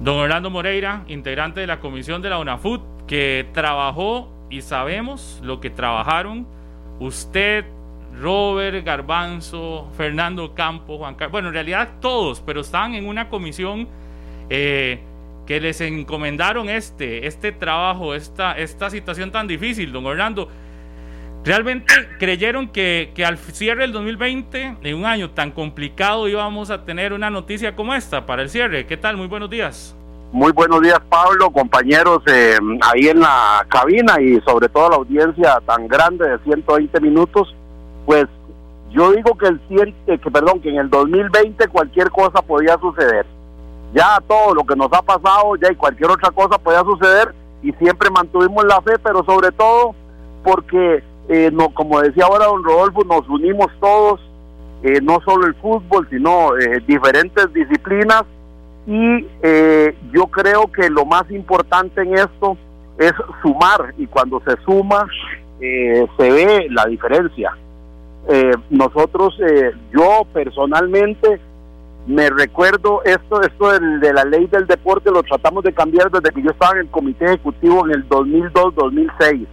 Don Orlando Moreira, integrante de la comisión de la UNAFUT, que trabajó y sabemos lo que trabajaron usted, Robert Garbanzo, Fernando Campo, Juan Carlos, bueno, en realidad todos, pero estaban en una comisión eh, que les encomendaron este, este trabajo, esta, esta situación tan difícil, don Orlando. ¿Realmente creyeron que, que, al cierre del 2020, en un año tan complicado, íbamos a tener una noticia como esta para el cierre? ¿Qué tal? Muy buenos días. Muy buenos días, Pablo, compañeros eh, ahí en la cabina y sobre todo la audiencia tan grande de 120 minutos. Pues yo digo que el que perdón, que en el 2020 cualquier cosa podía suceder. Ya todo lo que nos ha pasado, ya y cualquier otra cosa podía suceder y siempre mantuvimos la fe, pero sobre todo porque eh, no, como decía ahora don Rodolfo, nos unimos todos, eh, no solo el fútbol, sino eh, diferentes disciplinas. Y eh, yo creo que lo más importante en esto es sumar, y cuando se suma, eh, se ve la diferencia. Nosotros, yo personalmente, me recuerdo esto, esto de, de la ley del deporte, lo tratamos de cambiar desde que yo estaba en el comité ejecutivo en el 2002-2006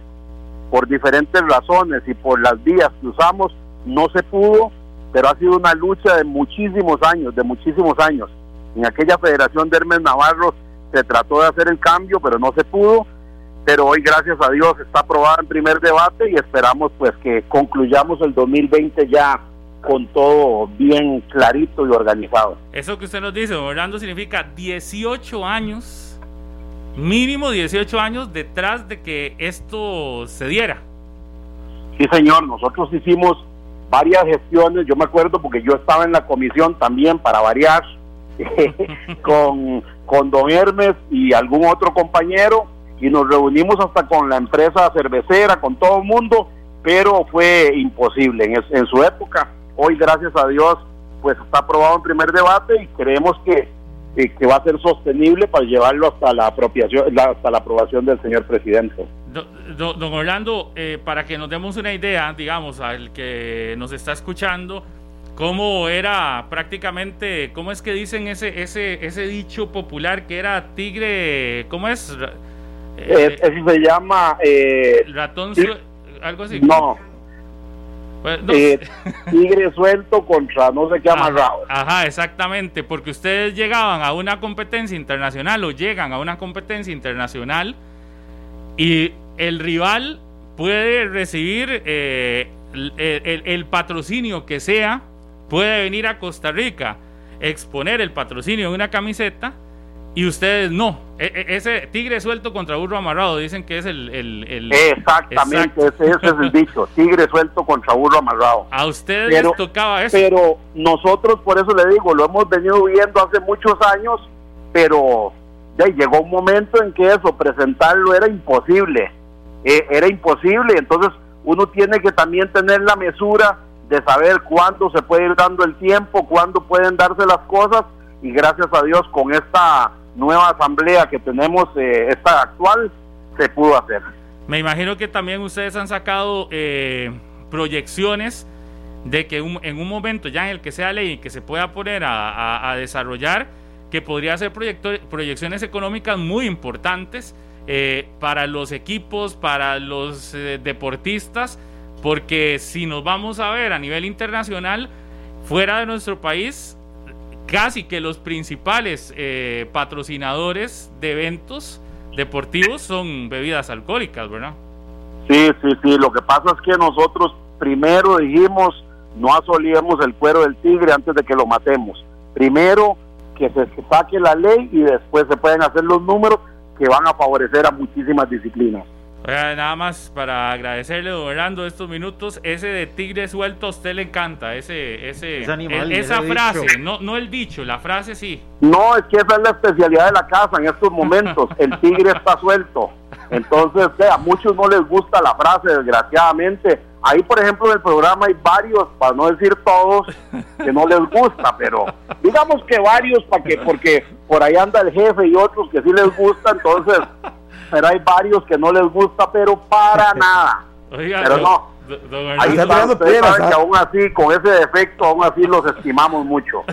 por diferentes razones y por las vías que usamos, no se pudo, pero ha sido una lucha de muchísimos años, de muchísimos años. En aquella federación de Hermes Navarro se trató de hacer el cambio, pero no se pudo. Pero hoy, gracias a Dios, está aprobada en primer debate y esperamos pues que concluyamos el 2020 ya con todo bien clarito y organizado. Eso que usted nos dice, Orlando, significa 18 años mínimo 18 años detrás de que esto se diera. Sí, señor, nosotros hicimos varias gestiones, yo me acuerdo porque yo estaba en la comisión también para variar con, con don Hermes y algún otro compañero y nos reunimos hasta con la empresa cervecera, con todo el mundo, pero fue imposible en, en su época. Hoy, gracias a Dios, pues está aprobado en primer debate y creemos que eh, que va a ser sostenible para llevarlo hasta la apropiación, hasta la aprobación del señor presidente. Don, don Orlando, eh, para que nos demos una idea, digamos, al que nos está escuchando, cómo era prácticamente, cómo es que dicen ese ese ese dicho popular que era tigre, ¿cómo es? Eh, eso se llama ratón, algo así. No. Pues, no. eh, tigre suelto contra no sé qué amarrado. Ajá, exactamente, porque ustedes llegaban a una competencia internacional o llegan a una competencia internacional y el rival puede recibir eh, el, el, el, patrocinio que sea, puede venir a Costa Rica, exponer el patrocinio de una camiseta y ustedes no. E, e, ese tigre suelto contra burro amarrado, dicen que es el. el, el Exactamente, ese, ese, es el dicho: tigre suelto contra burro amarrado. A ustedes pero, les tocaba eso. Pero nosotros, por eso le digo, lo hemos venido viendo hace muchos años, pero ya llegó un momento en que eso, presentarlo era imposible. Eh, era imposible, entonces uno tiene que también tener la mesura de saber cuándo se puede ir dando el tiempo, cuándo pueden darse las cosas, y gracias a Dios con esta nueva asamblea que tenemos, eh, esta actual, se pudo hacer. Me imagino que también ustedes han sacado eh, proyecciones de que un, en un momento ya en el que sea ley y que se pueda poner a, a, a desarrollar, que podría ser proyecciones económicas muy importantes eh, para los equipos, para los eh, deportistas, porque si nos vamos a ver a nivel internacional, fuera de nuestro país, casi que los principales eh, patrocinadores de eventos deportivos son bebidas alcohólicas, ¿verdad? Sí, sí, sí. Lo que pasa es que nosotros primero dijimos no asolíamos el cuero del tigre antes de que lo matemos. Primero que se saque la ley y después se pueden hacer los números que van a favorecer a muchísimas disciplinas. Oiga, nada más para agradecerle, don Hernando, estos minutos. Ese de tigre suelto a usted le encanta. Ese, ese, animal, e- esa frase, dicho. no, no el dicho, la frase sí. No, es que esa es la especialidad de la casa en estos momentos. El tigre está suelto. Entonces, a muchos no les gusta la frase, desgraciadamente. Ahí, por ejemplo, en el programa hay varios, para no decir todos, que no les gusta, pero digamos que varios, para que, porque por ahí anda el jefe y otros que sí les gusta, entonces, pero hay varios que no les gusta, pero para nada. Oiga, Pero no. Ahí está ustedes piedras, saben que ¿ah? aún así, con ese defecto, aún así los estimamos mucho.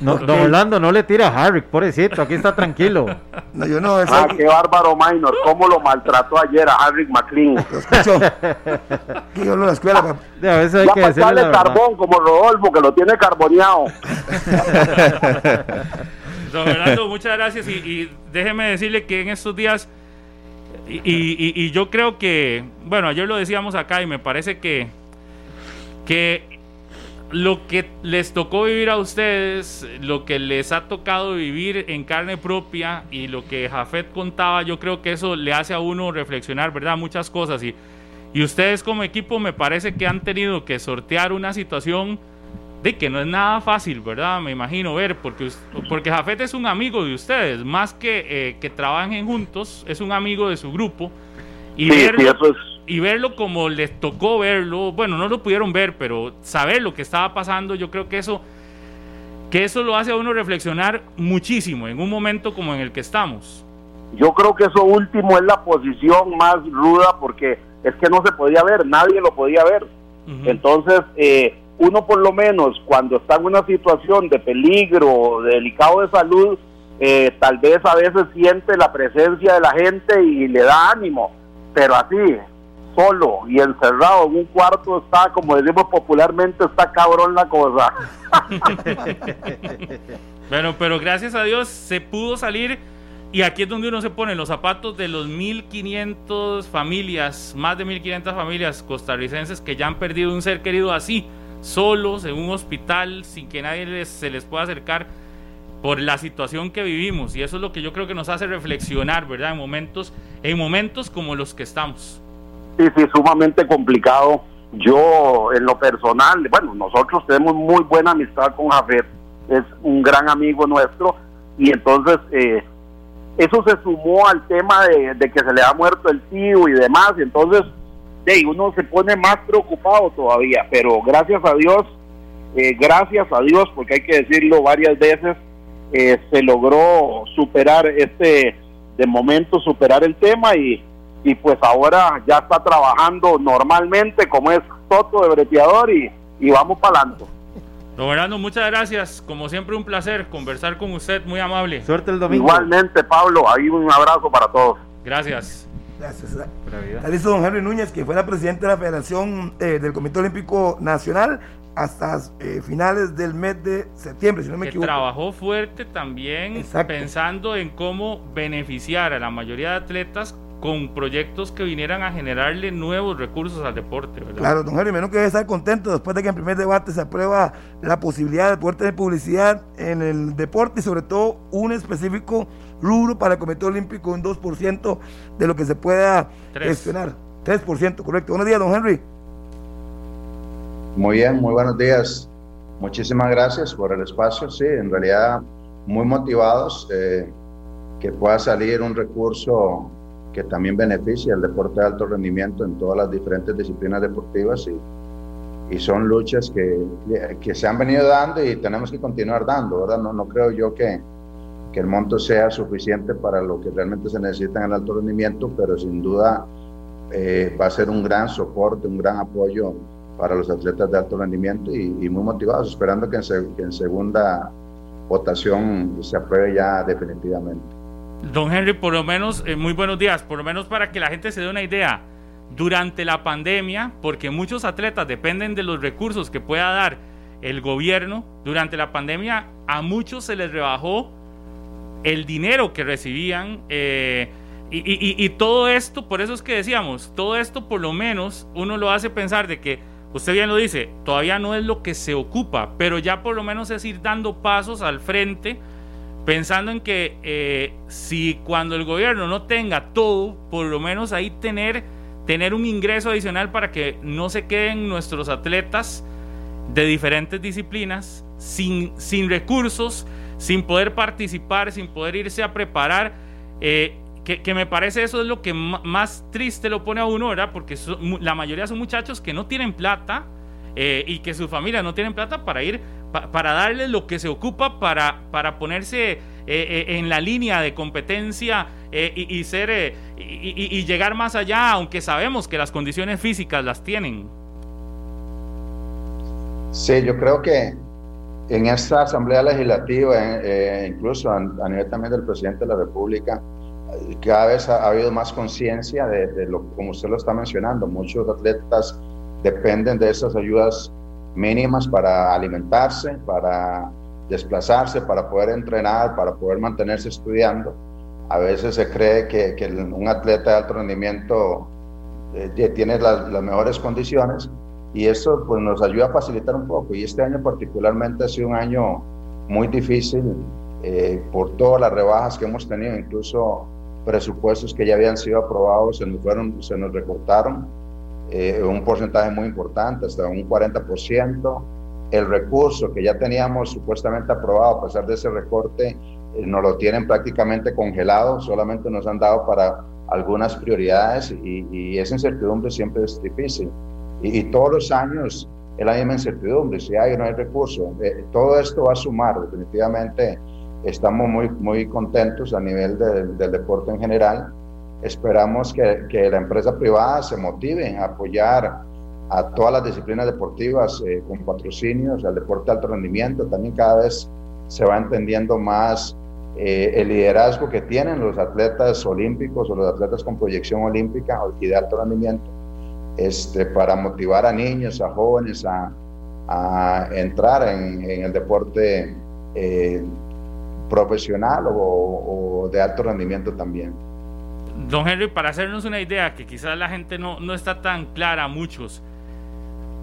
No, don Orlando, no le tira a Harry, pobrecito, aquí está tranquilo. No, yo no, eso Ah, qué bárbaro Minor, cómo lo maltrató ayer a Harry McLean. lo escucho. Que yo no en la escuela. De a veces hay Ya que para decirle la carbón como Rodolfo, que lo tiene carboneado. Don Fernando, muchas gracias y, y déjeme decirle que en estos días, y, y- y yo creo que, bueno, ayer lo decíamos acá y me parece que, que lo que les tocó vivir a ustedes, lo que les ha tocado vivir en carne propia y lo que Jafet contaba, yo creo que eso le hace a uno reflexionar, ¿verdad? Muchas cosas y, y ustedes como equipo me parece que han tenido que sortear una situación de que no es nada fácil, ¿verdad? Me imagino ver, porque, porque Jafet es un amigo de ustedes, más que eh, que trabajen juntos, es un amigo de su grupo. Y, Sí, verlo, sí, y verlo como les tocó verlo, bueno, no lo pudieron ver, pero saber lo que estaba pasando, yo creo que eso, que eso lo hace a uno reflexionar muchísimo en un momento como en el que estamos. Yo creo que eso último es la posición más ruda porque es que no se podía ver, nadie lo podía ver. Ujú. Entonces, eh, uno por lo menos cuando está en una situación de peligro, de delicado de salud, eh, tal vez a veces siente la presencia de la gente y le da ánimo, pero así, solo y encerrado en un cuarto está, como decimos popularmente, está cabrón la cosa. Bueno, pero gracias a Dios se pudo salir y aquí es donde uno se pone los zapatos de los 1500 familias, más de 1500 familias costarricenses que ya han perdido un ser querido así, solos en un hospital, sin que nadie les- se les pueda acercar por la situación que vivimos y eso es lo que yo creo que nos hace reflexionar, ¿verdad? En momentos en momentos como los que estamos. Sí, sí, sumamente complicado. Yo, en lo personal, bueno, nosotros tenemos muy buena amistad con Jafet, es un gran amigo nuestro, y entonces eh, eso se sumó al tema de, de que se le ha muerto el tío y demás, y entonces de, uno se pone más preocupado todavía, pero gracias a Dios, eh, gracias a Dios, porque hay que decirlo varias veces, eh, se logró superar este, de momento superar el tema y, y pues ahora ya está trabajando normalmente como es Toto de breteador y, y vamos para adelante. Don Fernando, muchas gracias. Como siempre un placer conversar con usted, muy amable. Suerte el domingo. Igualmente, Pablo, ahí un abrazo para todos. Gracias. Gracias. Está listo don Henry Núñez, que fue la presidenta de la Federación eh, del Comité Olímpico Nacional hasta eh, finales del mes de septiembre, si no me que equivoco. trabajó fuerte también Exacto. pensando en cómo beneficiar a la mayoría de atletas con proyectos que vinieran a generarle nuevos recursos al deporte, ¿verdad? Claro, don Henry, menos que debe estar contento después de que en primer debate se aprueba la posibilidad de poder tener publicidad en el deporte y sobre todo un específico rubro para el Comité Olímpico, un 2% de lo que se pueda Tres. gestionar. 3%, correcto. Buenos días, don Henry. Muy bien, muy buenos días. Muchísimas gracias por el espacio. Sí, en realidad muy motivados eh, que pueda salir un recurso que también beneficie al deporte de alto rendimiento en todas las diferentes disciplinas deportivas y, y son luchas que, que se han venido dando y tenemos que continuar dando, ¿verdad? No, no creo yo que, que el monto sea suficiente para lo que realmente se necesita en el alto rendimiento, pero sin duda eh, va a ser un gran soporte, un gran apoyo para los atletas de alto rendimiento y, y muy motivados, esperando que en, se- que en segunda votación se apruebe ya definitivamente. Don Henry, por lo menos, eh, muy buenos días, por lo menos para que la gente se dé una idea, durante la pandemia, porque muchos atletas dependen de los recursos que pueda dar el gobierno, durante la pandemia a muchos se les rebajó el dinero que recibían, eh, y, todo esto, por eso es que decíamos, todo esto por lo menos uno lo hace pensar de que, usted bien lo dice, todavía no es lo que se ocupa, pero ya por lo menos es ir dando pasos al frente, pensando en que eh, si cuando el gobierno no tenga todo, por lo menos ahí tener, tener un ingreso adicional para que no se queden nuestros atletas de diferentes disciplinas sin, sin recursos, sin poder participar, sin poder irse a preparar. Eh, que, me parece eso es lo que más triste lo pone a uno, ¿verdad? Porque la mayoría son muchachos que no tienen plata eh, y que sus familias no tienen plata para ir, para darles lo que se ocupa para, para ponerse eh, en la línea de competencia y, ser y, llegar más allá, aunque sabemos que las condiciones físicas las tienen. Sí, yo creo que en esta Asamblea Legislativa, incluso a, a nivel también del presidente de la República, cada vez ha, habido más conciencia de, lo como usted lo está mencionando. Muchos atletas dependen de esas ayudas mínimas para alimentarse, para desplazarse, para poder entrenar, para poder mantenerse estudiando. A veces se cree que, que un atleta de alto rendimiento eh, tiene las, mejores condiciones y eso pues, nos ayuda a facilitar un poco. Y este año particularmente ha sido un año muy difícil eh, por todas las rebajas que hemos tenido, incluso presupuestos que ya habían sido aprobados se nos, fueron, se nos recortaron eh, un porcentaje muy importante, hasta un 40%. El recurso que ya teníamos supuestamente aprobado, a pesar de ese recorte, eh, nos lo tienen prácticamente congelado, solamente nos han dado para algunas prioridades y, esa incertidumbre siempre es difícil. Y, todos los años es la misma incertidumbre, si hay o no hay recursos. Eh, todo esto va a sumar definitivamente estamos muy, muy contentos a nivel del deporte en general. Esperamos que, que, la empresa privada se motive a apoyar a todas las disciplinas deportivas eh, con patrocinios, al deporte de alto rendimiento. También cada vez se va entendiendo más eh, el liderazgo que tienen los atletas olímpicos o los atletas con proyección olímpica y de alto rendimiento este, para motivar a niños, a jóvenes a, entrar en, en el deporte eh, profesional o, de alto rendimiento también. Don Henry, para hacernos una idea, que quizás la gente no, no está tan clara, muchos,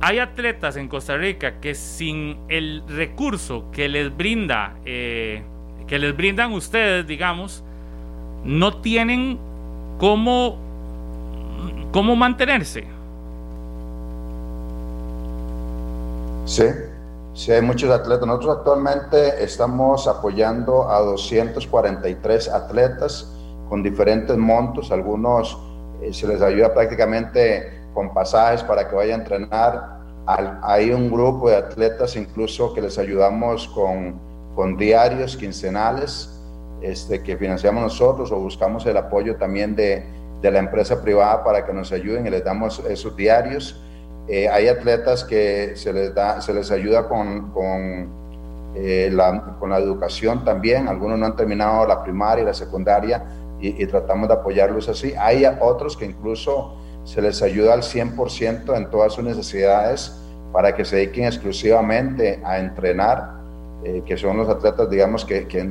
hay atletas en Costa Rica que sin el recurso que les brinda, eh, que les brindan ustedes, digamos, no tienen cómo, cómo mantenerse. Sí, Sí, hay muchos atletas. Nosotros actualmente estamos apoyando a 243 atletas con diferentes montos. Algunos eh, se les ayuda prácticamente con pasajes para que vayan a entrenar. hay un grupo de atletas incluso que les ayudamos con, con diarios quincenales este, que financiamos nosotros o buscamos el apoyo también de, de la empresa privada para que nos ayuden y les damos esos diarios. Eh, hay atletas que se les, da, se les ayuda con, con, eh, la, con la educación también. Algunos no han terminado la primaria y la secundaria y, tratamos de apoyarlos así. Hay otros que incluso se les ayuda al 100% en todas sus necesidades para que se dediquen exclusivamente a entrenar, eh, que son los atletas, digamos, que, que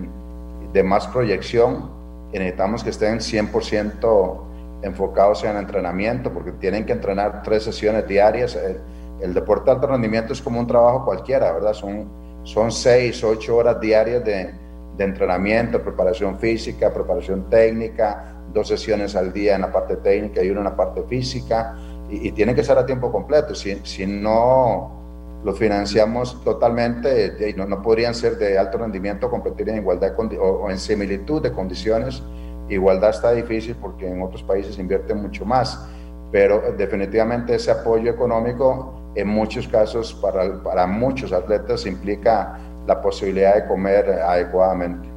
de más proyección, y necesitamos que estén 100% enfocados en entrenamiento, porque tienen que entrenar tres sesiones diarias. El, deporte de alto rendimiento es como un trabajo cualquiera, ¿verdad? Son, son seis, ocho horas diarias de, de entrenamiento, preparación física, preparación técnica, dos sesiones al día en la parte técnica y una en la parte física, y, tienen que ser a tiempo completo. Si, si no lo financiamos totalmente, no, no podrían ser de alto rendimiento competir en igualdad o, o en similitud de condiciones Igualdad está difícil porque en otros países invierten mucho más, pero definitivamente ese apoyo económico en muchos casos para, para muchos atletas implica la posibilidad de comer adecuadamente.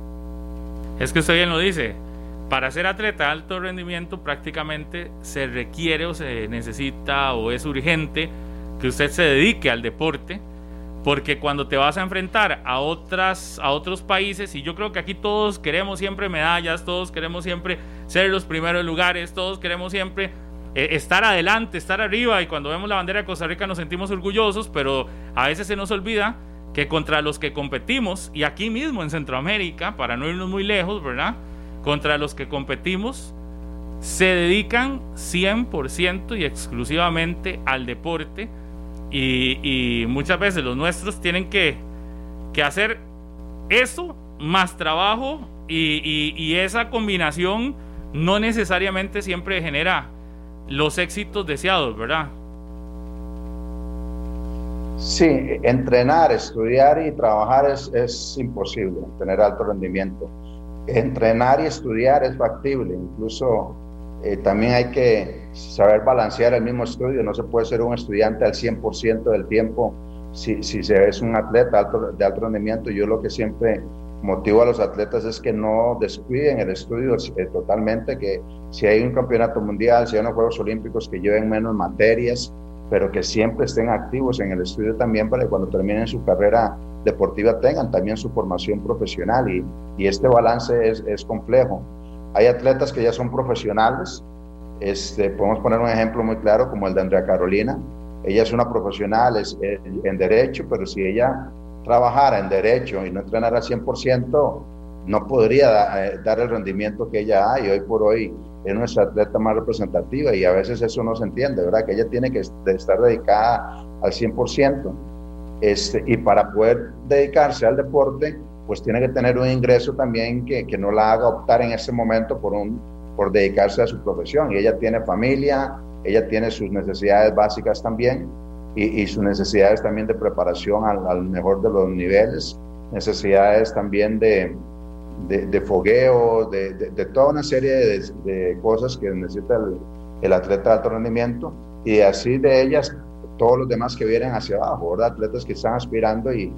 Es que usted bien lo dice, para ser atleta de alto rendimiento prácticamente se requiere o se necesita o es urgente que usted se dedique al deporte porque cuando te vas a enfrentar a otras a otros países y yo creo que aquí todos queremos siempre medallas, todos queremos siempre ser los primeros lugares, todos queremos siempre eh, estar adelante, estar arriba y cuando vemos la bandera de Costa Rica nos sentimos orgullosos, pero a veces se nos olvida que contra los que competimos y aquí mismo en Centroamérica, para no irnos muy lejos, ¿verdad? Contra los que competimos se dedican 100% y exclusivamente al deporte y, muchas veces los nuestros tienen que, hacer eso más trabajo y, esa combinación no necesariamente siempre genera los éxitos deseados, ¿verdad? Sí, entrenar, estudiar y trabajar es, es imposible, tener alto rendimiento. Entrenar y estudiar es factible, incluso eh, también hay que saber balancear el mismo estudio, no se puede ser un estudiante al 100% del tiempo si, si se es un atleta de alto rendimiento. Yo lo que siempre motivo a los atletas es que no descuiden el estudio eh, totalmente, que si hay un campeonato mundial, si hay unos Juegos Olímpicos que lleven menos materias, pero que siempre estén activos en el estudio también para que cuando terminen su carrera deportiva tengan también su formación profesional y, y este balance es, es complejo. Hay atletas que ya son profesionales. Este, podemos poner un ejemplo muy claro como el de Andrea Carolina. Ella es una profesional es, en derecho, pero si ella trabajara en derecho y no entrenara al 100%, no podría eh, dar el rendimiento que ella ha y hoy por hoy es nuestra atleta más representativa y a veces eso no se entiende, ¿verdad? Que ella tiene que estar dedicada al 100%. Este, y para poder dedicarse al deporte, pues tiene que tener un ingreso también que, que no la haga optar en ese momento por, un, por dedicarse a su profesión. Y ella tiene familia, ella tiene sus necesidades básicas también y, y sus necesidades también de preparación al, al, mejor de los niveles, necesidades también de, de, de fogueo, de, de, toda una serie de, cosas que necesita el, el, atleta de alto rendimiento y así de ellas todos los demás que vienen hacia abajo, ¿verdad? Atletas que están aspirando y,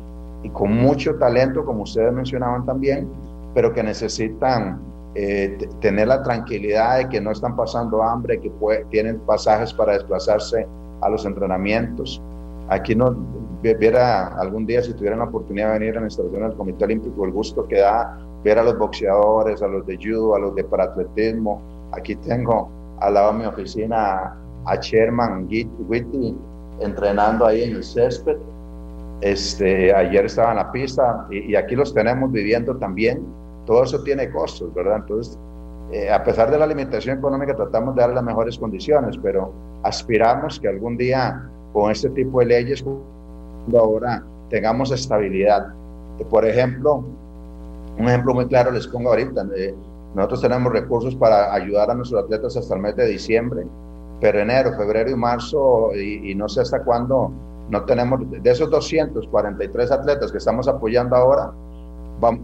y con mucho talento, como ustedes mencionaban también, pero que necesitan eh, tener la tranquilidad de que no están pasando hambre, que tienen pasajes para desplazarse a los entrenamientos. Aquí no viera algún día si tuvieran la oportunidad de venir a la instalación del Comité Olímpico, el gusto que da ver a los boxeadores, a los de judo, a los de paratletismo. Aquí tengo al lado de mi oficina a Sherman Witty entrenando ahí en el césped este, ayer estaba en la pista y, aquí los tenemos viviendo también. Todo eso tiene costos, ¿verdad? Entonces, eh, a pesar de la limitación económica, tratamos de dar las mejores condiciones, pero aspiramos que algún día con este tipo de leyes, ahora tengamos estabilidad. Por ejemplo, un ejemplo muy claro les pongo ahorita. Eh, nosotros tenemos recursos para ayudar a nuestros atletas hasta el mes de diciembre, pero enero, febrero y marzo, y, y no sé hasta cuándo no tenemos, de esos 243 atletas que estamos apoyando ahora,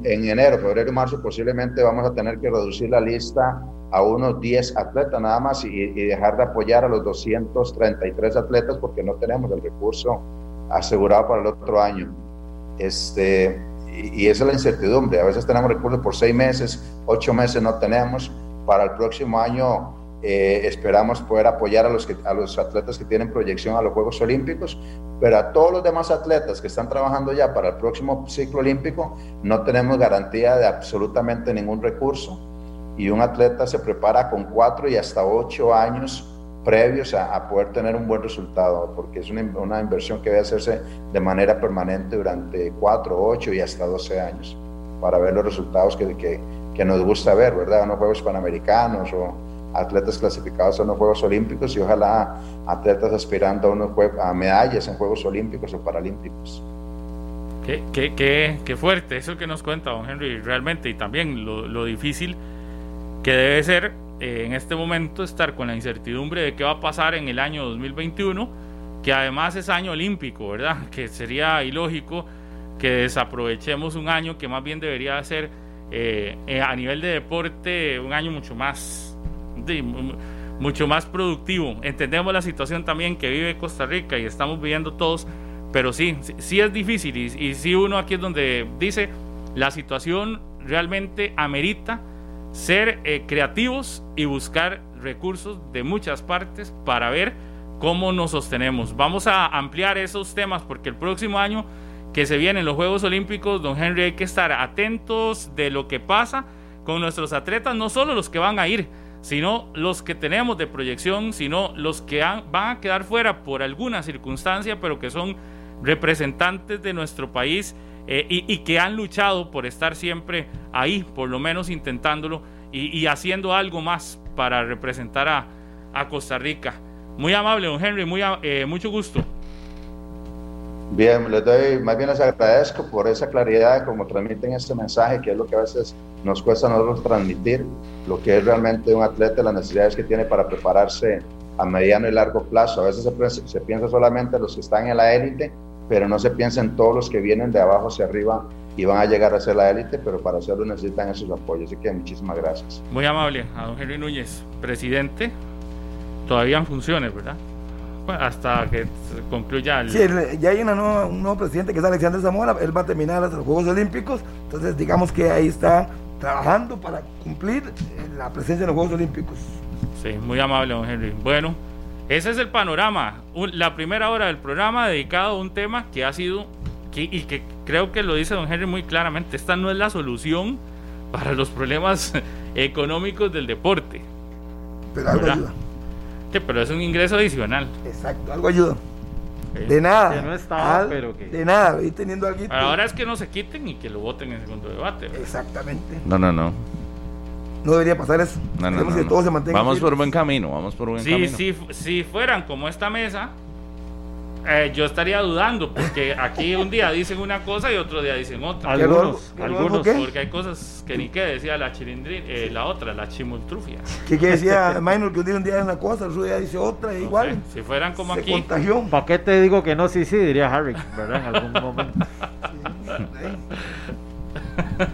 en enero, febrero y marzo posiblemente vamos a tener que reducir la lista a unos 10 atletas nada más y, dejar de apoyar a los 233 atletas porque no tenemos el recurso asegurado para el otro año. Este, y, y esa es la incertidumbre. A veces tenemos recursos por seis meses, ocho meses no tenemos. Para el próximo año eh, esperamos poder apoyar a los, que, a los atletas que tienen proyección a los Juegos Olímpicos, pero a todos los demás atletas que están trabajando ya para el próximo ciclo olímpico no tenemos garantía de absolutamente ningún recurso. Y un atleta se prepara con cuatro y hasta ocho años previos a, poder tener un buen resultado, porque es una, una, inversión que debe hacerse de manera permanente durante cuatro, ocho y hasta doce años para ver los resultados que, que, que nos gusta ver, ¿verdad? Los Juegos Panamericanos o atletas clasificados a los Juegos Olímpicos y ojalá atletas aspirando a, unos a medallas en Juegos Olímpicos o Paralímpicos. Qué, qué, qué, qué, fuerte eso que nos cuenta don Henry realmente y también lo, lo difícil que debe ser eh, en este momento estar con la incertidumbre de qué va a pasar en el año 2021, que además es año olímpico, ¿verdad? Que sería ilógico que desaprovechemos un año que más bien debería ser eh, eh, a nivel de deporte un año mucho más mucho más productivo. Entendemos la situación también que vive Costa Rica y estamos viviendo todos, pero sí, sí es difícil y, y sí uno aquí es donde dice, la situación realmente amerita ser eh, creativos y buscar recursos de muchas partes para ver cómo nos sostenemos. Vamos a ampliar esos temas porque el próximo año que se vienen los Juegos Olímpicos, don Henry, hay que estar atentos de lo que pasa con nuestros atletas, no solo los que van a ir, sino los que tenemos de proyección, sino los que van a quedar fuera por alguna circunstancia, pero que son representantes de nuestro país eh, y, que han luchado por estar siempre ahí, por lo menos intentándolo y, haciendo algo más para representar a, a Costa Rica. Muy amable, don Henry, muy, eh, mucho gusto. Bien, les doy, más bien les agradezco por esa claridad como transmiten este mensaje, que es lo que a veces nos cuesta a nosotros transmitir, lo que es realmente un atleta, las necesidades que tiene para prepararse a mediano y largo plazo. A veces se, se piensa solamente en los que están en la élite, pero no se piensa en todos los que vienen de abajo hacia arriba y van a llegar a ser la élite, pero para hacerlo necesitan esos apoyos. Así que muchísimas gracias. Muy amable a don Henry Núñez, presidente. Todavía en funciones, ¿verdad? hasta que concluya el... Sí, ya hay una nueva, un nuevo presidente que es Alexander Zamora, él va a terminar hasta los Juegos Olímpicos, entonces digamos que ahí está trabajando para cumplir eh, la presencia en los Juegos Olímpicos. Sí, muy amable, don Henry. Bueno, ese es el panorama, la primera hora del programa dedicado a un tema que ha sido, y que creo que lo dice don Henry muy claramente, esta no es la solución para los problemas económicos del deporte. Pero algo ayuda pero es un ingreso adicional. Exacto, algo ayuda. De nada. Que no estaba, pero que... De nada, y teniendo algo. Ahora es que no se quiten y que lo voten en el segundo debate. Exactamente. No, no, no. No debería pasar eso. No, no, no, vamos por buen camino, vamos por buen camino. Si, si fueran como esta mesa, eh, yo estaría dudando, porque aquí un día dicen una cosa y otro día dicen otra. Algunos, algunos. Porque hay cosas que ni qué decía la chilindrin, eh, la otra, la chimultrufia. ¿Qué, decía Minor que un día es una cosa, otro día dice otra, igual. si fueran como aquí. Contagió. ¿Para qué te digo que no? Sí, sí, diría Harry, ¿verdad? En algún momento.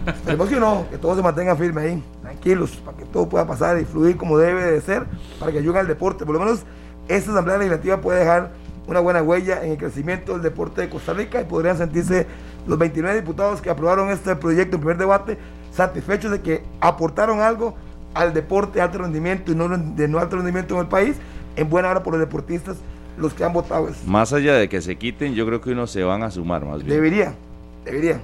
Esperemos que no, que todo se mantenga firme ahí, tranquilos, para que todo pueda pasar y fluir como debe de ser, para que ayude al deporte. Por lo menos esta Asamblea Legislativa puede dejar una buena huella en el crecimiento del deporte de Costa Rica y podrían sentirse los 29 diputados que aprobaron este proyecto en primer debate satisfechos de que aportaron algo al deporte de alto rendimiento y no de no alto rendimiento en el país, en buena hora por los deportistas, los que han votado eso. Más allá de que se quiten, yo creo que unos se van a sumar más bien. Debería, debería.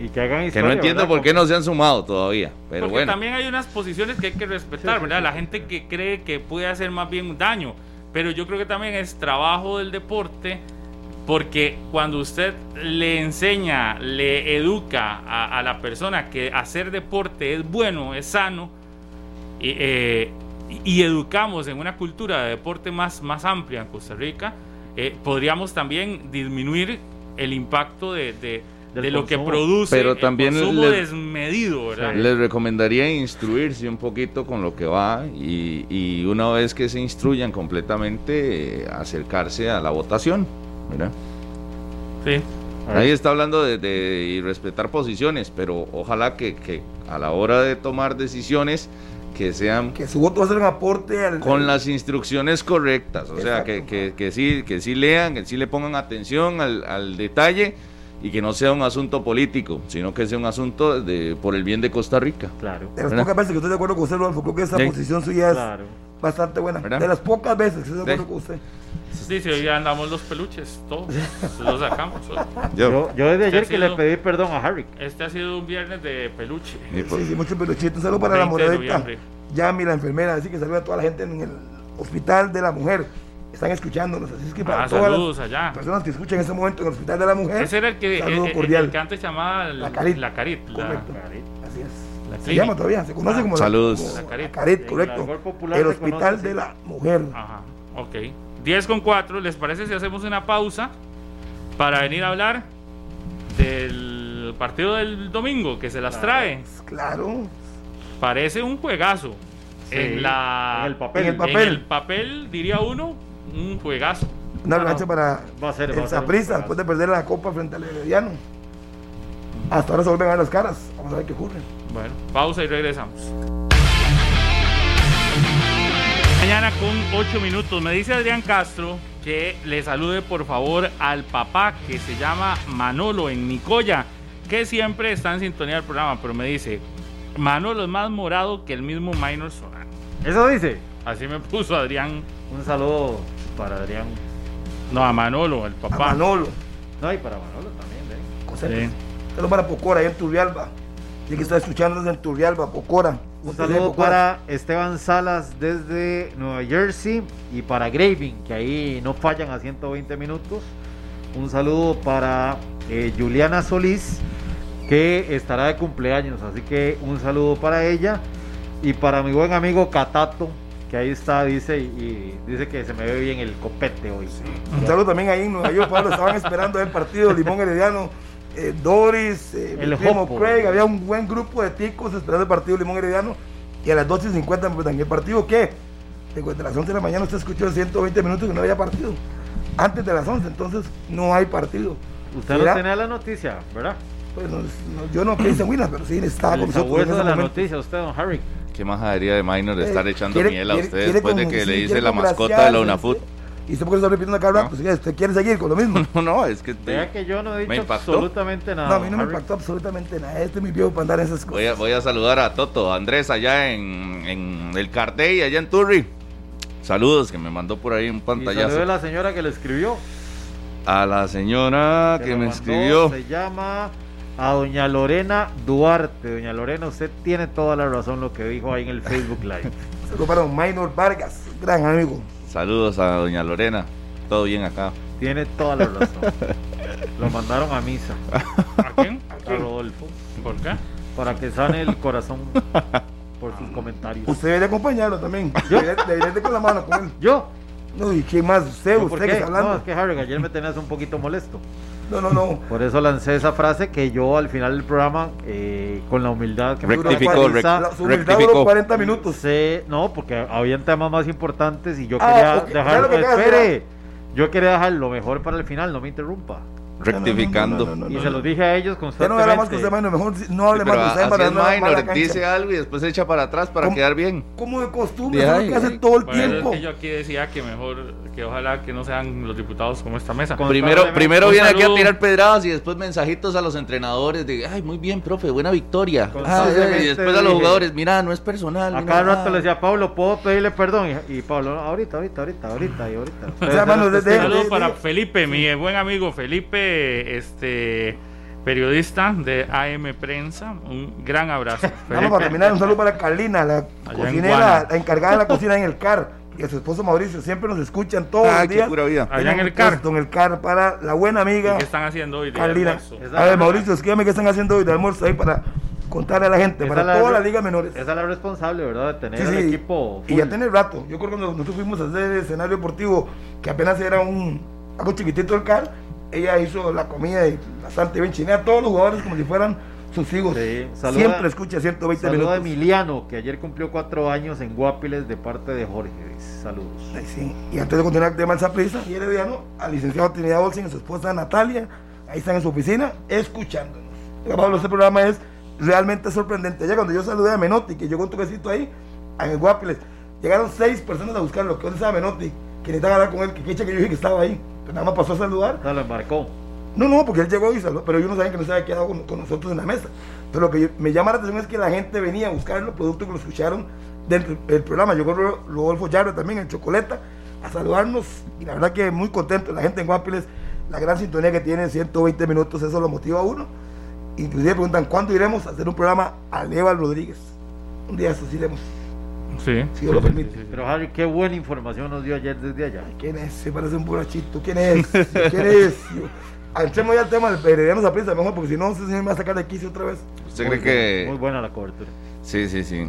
Y que hagan Que no entiendo por qué no se han sumado todavía, pero Porque bueno. también hay unas posiciones que hay que respetar, ¿verdad? La gente que cree que puede hacer más bien daño pero yo creo que también es trabajo del deporte porque cuando usted le enseña, le educa a, la persona que hacer deporte es bueno, es sano, y, eh, educamos en una cultura de deporte más, más amplia en Costa Rica, eh, podríamos también disminuir el impacto de lo que produce pero también el consumo desmedido, ¿verdad? Les recomendaría instruirse un poquito con lo que va y, una vez que se instruyan completamente, acercarse a la votación, ¿verdad? Sí. Ahí está hablando de, de respetar posiciones, pero ojalá que, que, a la hora de tomar decisiones que sean que su voto va a ser un aporte al, con las instrucciones correctas, o sea que, que, que, sí que sí lean, que sí le pongan atención al, al detalle y que no sea un asunto político, sino que sea un asunto de, por el bien de Costa Rica. Claro. De las pocas veces que estoy de acuerdo con usted, Rodolfo, creo que esa posición suya es bastante buena. De las pocas veces que estoy de acuerdo con usted. Sí, sí, hoy andamos los peluches, todos los sacamos. Yo, yo, desde ayer que le pedí perdón a Harry. Este ha sido un viernes de peluche. Sí, sí, muchos peluchitos. Un saludo para la moradita. Yami, la enfermera, así que saluda a toda la gente en el Hospital de la Mujer están escuchándonos. Así es que para ah, todas las allá. personas que escuchan en este momento en el Hospital de la Mujer, ese era el que, saludo el, cordial. El que antes llamaba la Carit. La Carit. Correcto. Así es. se llama todavía, se conoce como, Saludos. La, Carit. La Carit, correcto. El Hospital de la Mujer. Ajá, ok. 10 con 4, ¿les parece si hacemos una pausa para venir a hablar del partido del domingo que se las trae? Claro. Parece un juegazo. en, la, en el papel. En el papel. En el papel, diría uno, un juegazo. Una revancha para va a ser, el Zaprisa después de perder la Copa frente al Herediano. Hasta ahora se vuelven a ver las caras. Vamos a ver qué ocurre. Bueno, pausa y regresamos. Mañana con 8 minutos. Me dice Adrián Castro que le salude por favor al papá que se llama Manolo en Nicoya, que siempre está en sintonía del programa, pero me dice, Manolo es más morado que el mismo Minor Solano. ¿Eso dice? Así me puso Adrián. Un saludo para Adrián. No, a Manolo, el papá. A Manolo. No, y para Manolo también, ¿eh? Sí. Saludos para Pocora, ahí en Turrialba. Y que está escuchando desde Turrialba, Pocora. Un saludo para Esteban Salas desde Nueva Jersey y para Graving, que ahí no fallan a 120 minutos. Un saludo para eh, Juliana Solís, que estará de cumpleaños, así que un saludo para ella. Y para mi buen amigo Catato, que ahí está, dice, y, dice que se me ve bien el copete hoy. Un saludo también ahí en Nueva York, Pablo, estaban esperando el partido Limón Herediano. eh, Doris, eh, El primo. Craig, había un buen grupo de ticos esperando el partido Limón Herediano. Y a las 12 y 50 empiezan. ¿El partido qué? Desde las 11 de la mañana usted escuchó 120 minutos que no había partido. Antes de las 11, entonces no hay partido. Usted no tenía la noticia, ¿verdad? Pues no, no, yo no quise Winas, pero sí estaba con nosotros. en ese de la momento. noticia, usted, don Harry. Qué majadería de Minor Eh, estar echando quiere- miel a usted quiere después de que sí, le dice la mascota de la UNAFUT. ¿Y usted por qué está repitiendo cada rato? No. Pues, ¿Usted quiere seguir con lo mismo? No, no, es que te- Vea que yo no he Me dicho impactó. absolutamente nada. No, a mí no me impactó absolutamente nada. Este es mi viejo para andar en esas cosas. voy a, voy a saludar a Toto, Andrés, allá en, en el Cardey, allá en Turri. Saludos, que me mandó por ahí un Y salude a pantallazo. la señora que le escribió. A la señora que me mandó, escribió. Se llama a doña Lorena Duarte. Doña Lorena, usted tiene toda la razón lo que dijo ahí en el Facebook Live. Saludos para don Minor Vargas, gran amigo. Saludos a doña Lorena. Todo bien acá. tiene toda la razón. Lo mandaron a misa ¿A quién? a Rodolfo ¿Por qué? para que sane el corazón por sus comentarios. Usted debe acompañarlo también. Debería debería ir con la mano con él. ¿Yo? No, ¿y quién más? Usted, ¿Yo usted que qué? está No, hablando. es que Harry, ayer me tenías un poquito molesto. No, no, no. Por eso lancé esa frase que yo al final del programa, eh, con la humildad que me Rectificó, caracteriza, La- su humildad rectificó. duró 40 minutos. sé- no, porque habían temas más importantes y yo Ah, quería ok, dejar, ¿sabe lo que espere, yo quería dejar lo mejor para el final, no me interrumpa. Rectificando. No, no, no, no, y no, se no. los dije a ellos Ya no constantemente. habla más con usted, Minor. Mejor no hable Pero más de usted así para es no hablar Minor, cancha. dice algo y después se echa para atrás para quedar bien. Como de costumbre, es lo que hace todo el Por eso es tiempo. que yo aquí decía que mejor, que ojalá que no sean los diputados como esta mesa. Primero, primero viene aquí a saludo. tirar pedradas y después mensajitos a los entrenadores de, ay, muy bien, profe, buena victoria. Ah, Constantemente y después a los jugadores, mira, no es personal. A mira, cada rato ah". le decía, Pablo, ¿puedo pedirle perdón? Y, y Pablo, "No, ahorita, ahorita, ahorita, ahorita y ahorita. Sea, mano, testigos. Saludos de- para de- Felipe, mi buen amigo Felipe, este periodista de AM Prensa. Un gran abrazo. Vamos para terminar, un saludo para Carlina, la cocinera, la encargada de la cocina en el CAR. Y a su esposo Mauricio, siempre nos escuchan todos Ay, los qué días. pura vida. Allá en el CAR. En el CAR para la buena ¿Y amiga ¿Qué están haciendo hoy de A ver, Mauricio, escríbame qué están haciendo hoy de almuerzo ahí para contarle a la gente, Esa para es toda la- la liga menores. Esa es la responsable, ¿verdad? De tener Sí, el equipo. Y ya tiene rato. Yo creo que cuando nosotros fuimos a hacer el escenario deportivo, que apenas era un algo chiquitito el CAR, ella hizo la comida y bastante bien chinea a todos los jugadores como si fueran hijos. Sí, saluda- Siempre escucha 120 Saludo a minutos. Emiliano, que ayer cumplió cuatro años en Guapiles de parte de Jorge. Saludos. Ay, sí. Y antes de continuar el tema del Saprissa y Herediano, al licenciado Trinidad Olsen y su esposa Natalia, ahí están en su oficina, escuchándonos. Pablo, este programa es realmente sorprendente. Ya cuando yo saludé a Menotti, que llegó un toquecito ahí, en el Guapiles, llegaron seis personas a buscarlo. ¿Qué onda estaba Menotti? Que necesitaban hablar con él, que quecha que yo dije que estaba ahí. Pero nada más pasó a saludar. O sea, lo embarcó. No, no, porque él llegó y saludó, pero ellos no saben que no se había quedado con, con nosotros en la mesa. Pero lo que yo- me llama la atención es que la gente venía a buscar los productos que lo escucharon dentro del programa. Llegó Ro- Rodolfo Yarro también en Chocoleta a saludarnos y la verdad que muy contento. La gente en Guapiles, la gran sintonía que tiene, 120 minutos, eso lo motiva a uno. Inclusive preguntan, ¿cuándo iremos a hacer un programa a Leva Rodríguez? Un día eso sí iremos, Sí. si Dios lo permite. Pero Harry, qué buena información nos dio ayer desde allá. ¿Quién es? Se parece un borrachito. ¿Quién es? ¿Quién es? Entremos ya al tema del Herediano Saprissa, mejor, porque si no, ese señor me va a sacar de aquí otra vez. ¿Usted cree bien, Muy que.? buena la cobertura. Sí, sí, sí.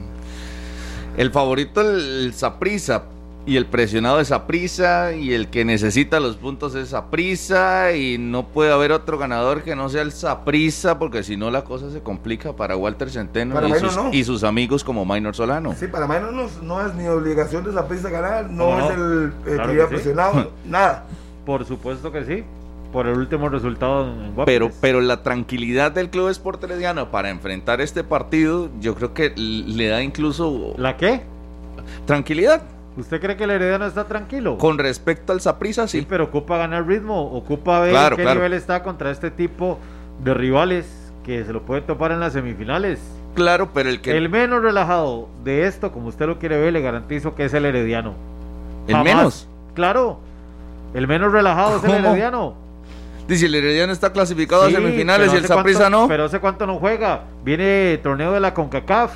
El favorito, el Saprisa. Y el presionado es Saprisa. Y el que necesita los puntos es Saprisa. Y no puede haber otro ganador que no sea el Saprisa. Porque si no, la cosa se complica para Walter Centeno Para y, sus, no. y sus amigos como Minor Solano. Sí, para Minor no, no es ni obligación de Saprissa ganar, no, No, es el, el claro que que sí. presionado, nada. Por supuesto que sí. Por el último resultado en Guapiles. Pero, pero la tranquilidad del Club Sport Herediano para enfrentar este partido, yo creo que le da incluso ¿La qué? tranquilidad. ¿Usted cree que el Herediano está tranquilo? Con respecto al Saprisa, Sí, sí. pero ocupa ganar ritmo, ocupa ver Claro, qué claro. nivel está contra este tipo de rivales que se lo puede topar en las semifinales. Claro, pero el que. El menos relajado de esto, como usted lo quiere ver, le garantizo que es el Herediano. el Jamás. menos. Claro, el menos relajado es el. Herediano. Dice, el Herediano está clasificado Sí, a semifinales y el Saprissa no. Pero hace cuánto no juega. Viene torneo de la CONCACAF.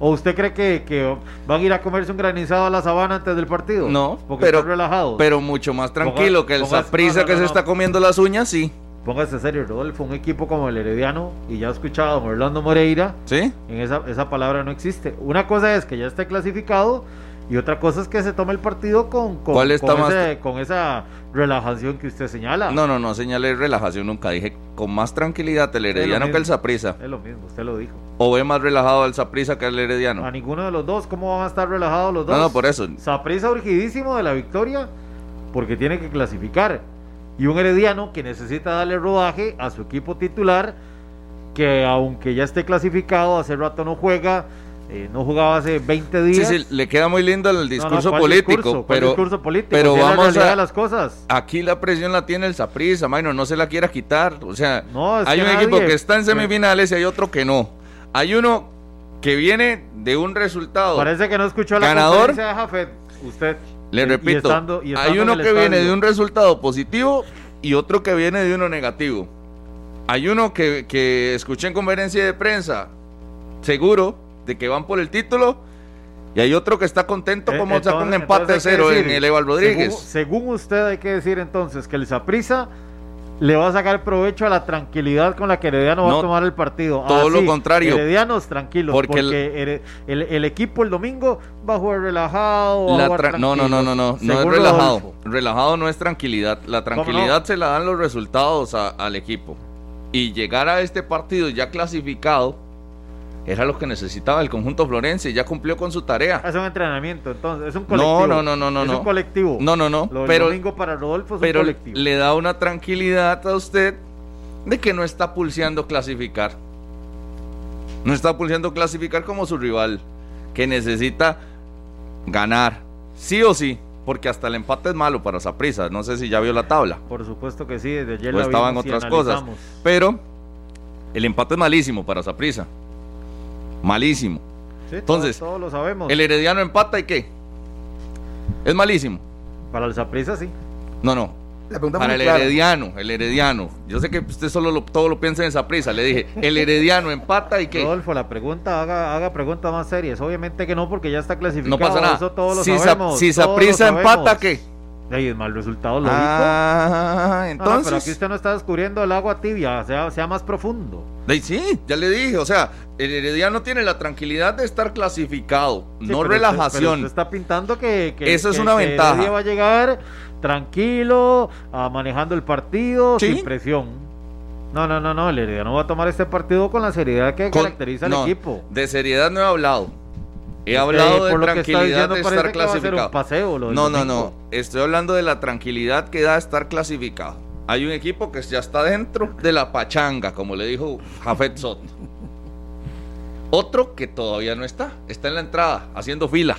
¿O usted cree que, que van a ir a comerse un granizado a la sabana antes del partido? No, porque pero- están relajados. Pero mucho más tranquilo Ponga- que el Saprissa no, no, que no, se está comiendo las uñas, sí. póngase serio, Rodolfo, un equipo como el Herediano, y ya he escuchado a don Orlando Moreira, ¿Sí? en esa, esa palabra no existe. Una cosa es que ya esté clasificado y otra cosa es que se tome el partido con, con, ¿Cuál está con más- ese- con esa relajación que usted señala. No, no, no señalé relajación nunca. Dije con más tranquilidad el Herediano que el mismo. Saprissa. Es lo mismo, usted lo dijo. ¿O ve más relajado al Saprissa que al A Herediano? ninguno de los dos, ¿cómo van a estar relajados los dos? No, no, por eso. Saprissa urgidísimo de la victoria porque tiene que clasificar. Y un herediano que necesita darle rodaje a su equipo titular, que aunque ya esté clasificado, hace rato no juega, eh, no jugaba hace 20 Sí, días. sí, le queda muy lindo el No, no, discurso ¿cuál político, pero, discurso político? pero Si es la vamos a- las cosas. aquí la presión la tiene el Saprissa, Maynor, no se la quiera quitar. O sea, No, hay un equipo que está en semifinales y hay otro que no. Hay uno que viene de un resultado. Parece que no escuchó la Ganador. de Jafet. Usted. Le y repito, estando- y estando hay uno que viene de un resultado positivo y otro que viene de uno negativo. Hay uno que, que escuché en conferencia de prensa, seguro de que van por el título, y hay otro que está contento Eh, como saca un entonces- empate entonces hay que cero decir, en el Eval Rodríguez. Según, según usted hay que decir entonces que el Saprisa le va a sacar provecho a la tranquilidad con la que Herediano va No, a tomar el partido. todo lo sí, contrario. Heredianos tranquilos, Porque porque, el- Here- el, el equipo el domingo va a jugar relajado. va a jugar no, no, no, no, no, no es relajado. Relajado no es tranquilidad. La tranquilidad se la dan los resultados a- al equipo. Y llegar a este partido ya clasificado era lo que necesitaba el conjunto florense. Ya cumplió con su tarea. Es un entrenamiento, entonces, es un colectivo. no, no, no, no, Es no. un colectivo. No, no, no. Lo Pero, domingo para Rodolfo es pero un colectivo. le da una tranquilidad a usted de que no está pulseando clasificar. No está pulseando clasificar como su rival, que necesita ganar, sí o sí, porque hasta el empate es malo para Saprissa. No sé si ya vio la tabla. Por supuesto que sí, desde ayer o la estaba en vimos y otras cosas. Pero el empate es malísimo para Saprissa. Malísimo. Sí, Entonces, todos, todos lo sabemos. El Herediano empata y qué? Es malísimo. Para el Saprissa sí. No, no. Para el. Herediano, el Herediano. Yo sé que usted solo lo, todo lo piensa en esa prisa. Le dije, el Herediano empata y qué. Rodolfo, la pregunta, haga, haga preguntas más serias. Obviamente que no, porque ya está clasificado. No pasa nada. Eso todos lo si Sa- sabemos. si sabemos. empata, ¿qué? Ey, es mal resultado, lógico. Ah, No, no, pero aquí entonces. usted no está descubriendo el agua tibia, sea, sea más profundo. Sí, ya le dije. O sea, el Herediano tiene la tranquilidad de estar clasificado, Sí, no pero usted- relajación. pero usted está pintando que, que- Eso es que- una que ventaja. Heredia va a llegar tranquilo, ah, manejando el partido, Sí. sin presión. No, no, no, no, el Herediano va a tomar este partido con la seriedad que Con- caracteriza al no, equipo. De seriedad no he hablado. He Es que hablado de tranquilidad diciendo de estar a clasificado. paseo, no, no, no. Estoy hablando de la tranquilidad que da estar clasificado. Hay un equipo que ya está dentro de la pachanga, como le dijo Jafet Sot. Otro que todavía no está, está en la entrada, haciendo fila.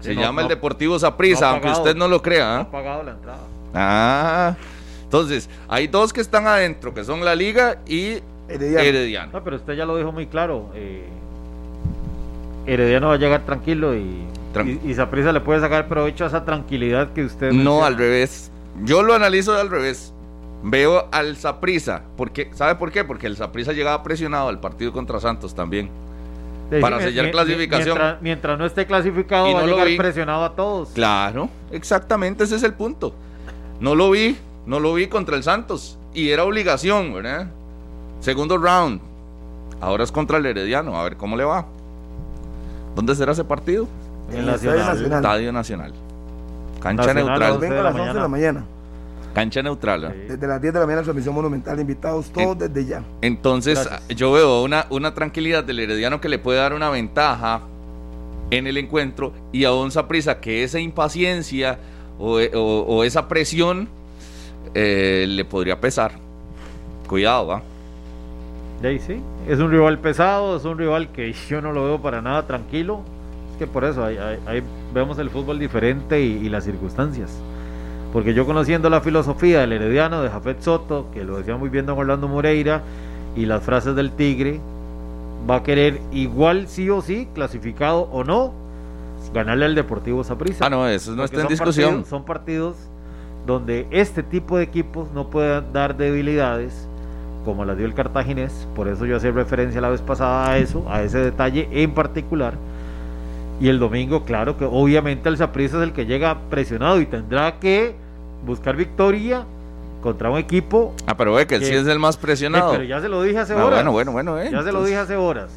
Se Sí, no, llama el. Deportivo No ha aunque usted no lo crea. No ¿ah? ha pagado la entrada. Ah, entonces, hay dos que están adentro, que son la Liga y Herediano. Herediano. No, pero usted ya lo dijo muy claro. Eh, Herediano va a llegar tranquilo y, Tran- y, y Saprissa le puede sacar provecho a esa tranquilidad que usted. No, menciona. al revés. Yo lo analizo al revés. Veo al Saprisa, porque ¿sabe por qué? Porque el Saprisa llegaba presionado al partido contra Santos también. Para sellar clasificación. Mientras, mientras no esté clasificado, Y va no a lo llegar vi. presionado a todos. Claro, exactamente, ese es el punto. No lo vi, no lo vi contra el Santos y era obligación, ¿verdad? Segundo round. Ahora es contra el Herediano, a ver cómo le va. ¿Dónde será ese partido? En el Nacional. Nacional. Estadio Nacional. Cancha Nacional, neutral. de a la las 11 de la mañana. Cancha neutral. Sí. Desde las 10 de la mañana, transmisión monumental. Invitados todos desde ya. Entonces, Gracias. yo veo una, una tranquilidad del Herediano que le puede dar una ventaja en el encuentro y a un Saprissa que esa impaciencia o, o- o esa presión eh, le podría pesar. Cuidado, ¿va? Ahí sí, es un rival pesado, es un rival que yo no lo veo para nada tranquilo. Es que por eso ahí, ahí- ahí vemos el fútbol diferente y, y las circunstancias. Porque yo conociendo la filosofía del Herediano, de Jafet Soto, que lo decía muy bien don Orlando Moreira, y las frases del Tigre, va a querer igual sí o sí, clasificado o no, ganarle al Deportivo Saprissa. Ah, no, eso no Porque está en discusión. partidos- son partidos donde este tipo de equipos no pueden dar debilidades como las dio el cartaginés. Por eso yo hacía referencia la vez pasada a eso, a ese detalle en particular. Y el domingo, claro que obviamente el Saprissa es el que llega presionado y tendrá que buscar victoria contra un equipo. Ah, pero ve que él sí es el más presionado. pero ya se lo dije hace ah, horas. Bueno, bueno, bueno, eh, Ya se lo dije hace horas.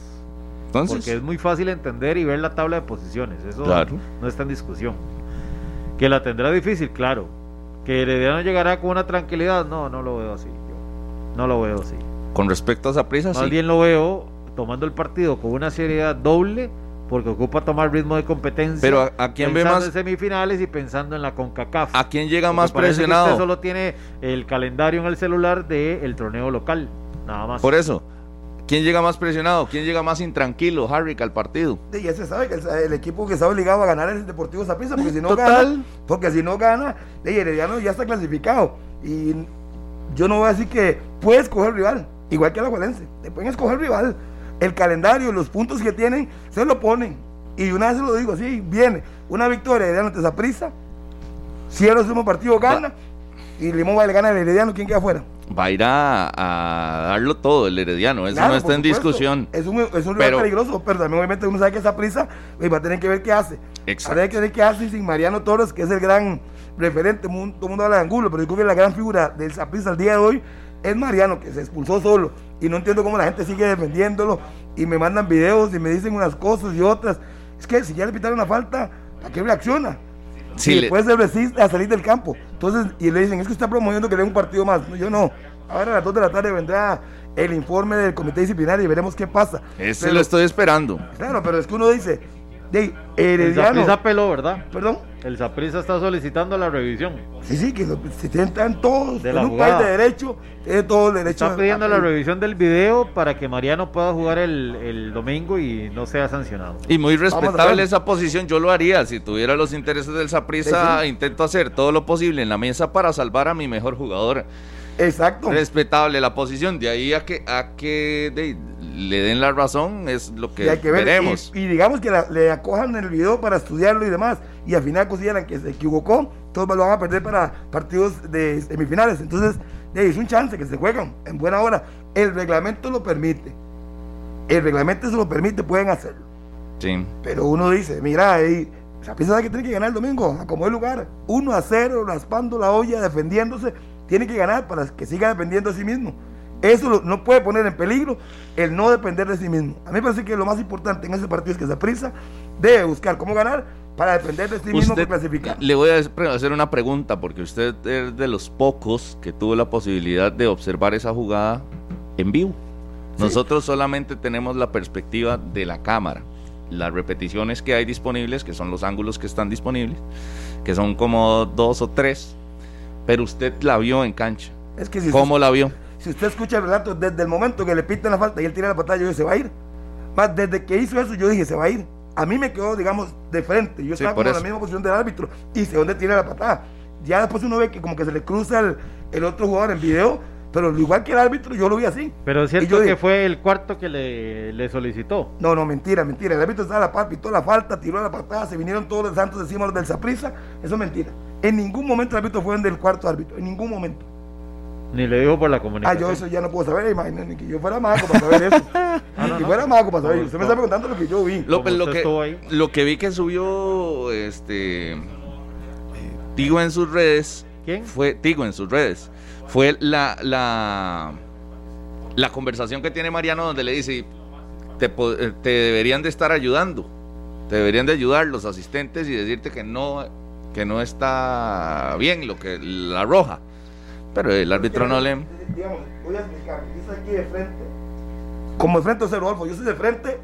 Entonces. Porque es muy fácil entender y ver la tabla de posiciones. Eso Claro. no está en discusión. Que la tendrá difícil, claro. Que Herediano llegará con una tranquilidad. No, no lo veo así. yo. No lo veo así. Con respecto a esa prisa, Más sí. bien lo veo tomando el partido con una seriedad doble porque ocupa tomar ritmo de competencia. Pero ¿a- a quién ve pensando más- en semifinales y pensando en la CONCACAF. ¿A quién llega Porque más parece que presionado? usted solo tiene el calendario en el celular del torneo local. Nada más. Por eso. ¿Quién llega más presionado? ¿Quién llega más intranquilo, Harry, al partido? Y ya se sabe que el, el equipo que está obligado a ganar es el Deportivo Saprissa, porque si no Total. gana, porque si no gana, de Herediano ya está clasificado. Y yo no voy a decir que puede escoger rival, igual que la Juelense, te pueden escoger rival. El calendario, los puntos que tienen, se lo ponen. Y una vez se lo digo, sí, viene una victoria de Herediano ante Saprissa, cierra el último partido, gana, y Limón va a le gana al Herediano, ¿quién queda afuera? Va a ir a, a darlo todo el Herediano. Eso Claro, no está en supuesto. discusión. Es un, es un rival Pero- peligroso, pero también obviamente uno sabe que esa prisa va a tener que ver qué hace. Exacto. Habrá que ver qué hace sin Mariano Torres, que es el gran referente. Todo el mundo habla de Angulo, pero yo creo que la gran figura del Saprissa al día de hoy es Mariano, que se expulsó solo. Y no entiendo cómo la gente sigue defendiéndolo. Y me mandan videos y me dicen unas cosas y otras. Es que si ya le pitaron una falta, ¿a qué reacciona? Sí, y le- después se resiste a salir del campo. Entonces, y le dicen, es que está promoviendo que le den un partido más. No, yo no. Ahora a las 2 de la tarde vendrá el informe del comité disciplinario y veremos qué pasa. Ese Pero- lo estoy esperando. Claro, pero es que uno dice, de el. Saprissa peló, ¿verdad? Perdón. El Saprissa está solicitando la revisión. Sí, sí, que lo- si tienen todos De en la un jugada. país de derecho, tiene todo el derecho. Está pidiendo a- la revisión del video para que Mariano pueda jugar el, el domingo y no sea sancionado. Y muy respetable esa posición, yo lo haría. Si tuviera los intereses del Sí, sí. intento hacer todo lo posible en la mesa para salvar a mi mejor jugador. Exacto. Respetable la posición, de ahí a que, a que de- le den la razón es lo que, Y hay que ver, veremos. Y, y digamos que la- le acojan el video para estudiarlo y demás, y al final consideran que se equivocó, todos lo van a perder para partidos de semifinales. Entonces, de ahí es un chance que se juegan en buena hora. El reglamento lo permite. El reglamento se lo permite, pueden hacerlo. Sí. Pero uno dice, mira, ahí, esa pieza que tiene que ganar el domingo, a como el lugar, 1 a 0, raspando la olla, defendiéndose, tiene que ganar para que siga dependiendo de sí mismo. Eso no puede poner en peligro el no depender de sí mismo. A mí me parece que lo más importante en ese partido es que esa prisa debe buscar cómo ganar para depender de sí mismo Usted, para clasificar. le voy a hacer una pregunta porque usted es de los pocos que tuvo la posibilidad de observar esa jugada en vivo. Nosotros solamente tenemos la perspectiva de la cámara. Las repeticiones que hay disponibles, que son los ángulos que están disponibles, que son como dos o tres, pero usted la vio en cancha. Es que si ¿Cómo la vio? Si usted escucha el relato, desde el momento que le pitan la falta y él tira la patada, yo dije, se va a ir. Más desde que hizo eso, yo dije, se va a ir. A mí me quedó, digamos, de frente. Yo Sí, estaba en la misma posición del árbitro y sé dónde tira la patada. Ya después uno ve que como que se le cruza el, el otro jugador en video, pero igual que el árbitro, yo lo vi así. Pero es cierto que dije, fue el cuarto que le, le solicitó. No, no, mentira, mentira. El árbitro estaba a la par, pitó la falta, tiró la patada, se vinieron todos los santos encima los del Saprisa. Eso es mentira. En ningún momento el árbitro fue en del cuarto árbitro, en ningún momento. Ni le dijo por la Ah, comunicación. yo eso ya no puedo saber, imagínate, ni que yo fuera mago para saber eso. ni no, que no. fuera mago para saber. No, Usted me está preguntando lo que yo vi. Lo usted que, lo que vi que subió este Tigo en sus redes ¿Quién? fue Tigo en sus redes fue la la la conversación que tiene Mariano donde le dice te, eh, te deberían de estar ayudando te deberían de ayudar los asistentes y decirte que no que no está bien lo que la roja pero el árbitro no le Digamos, voy a explicar. Yo estoy aquí de frente. Como de frente Alfo, yo estoy de frente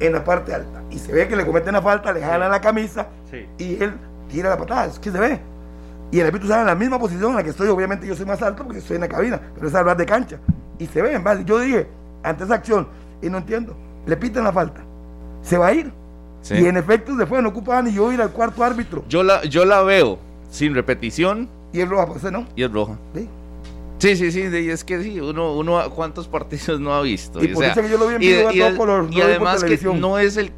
en la parte alta. Y se ve que le cometen la falta, le jalan la camisa Sí. y él tira la patada. Es que se ve. Y el árbitro sale en la misma posición en la que estoy. Obviamente yo soy más alto porque estoy en la cabina, pero es hablar de cancha. Y se ve, en base. Yo dije, ante esa acción, y no entiendo, le pitan la falta. Se va a ir. Sí. Y en efecto se fue, no ocupaba ni yo ir al cuarto árbitro. yo la yo la veo sin repetición Y él roja, pues no. y es roja Sí. Sí, sí, sí, de- es que sí, uno, uno cuántos partidos no ha visto. Y por o sea, eso que yo lo vi en y, a y- todo color, no y por además que no es el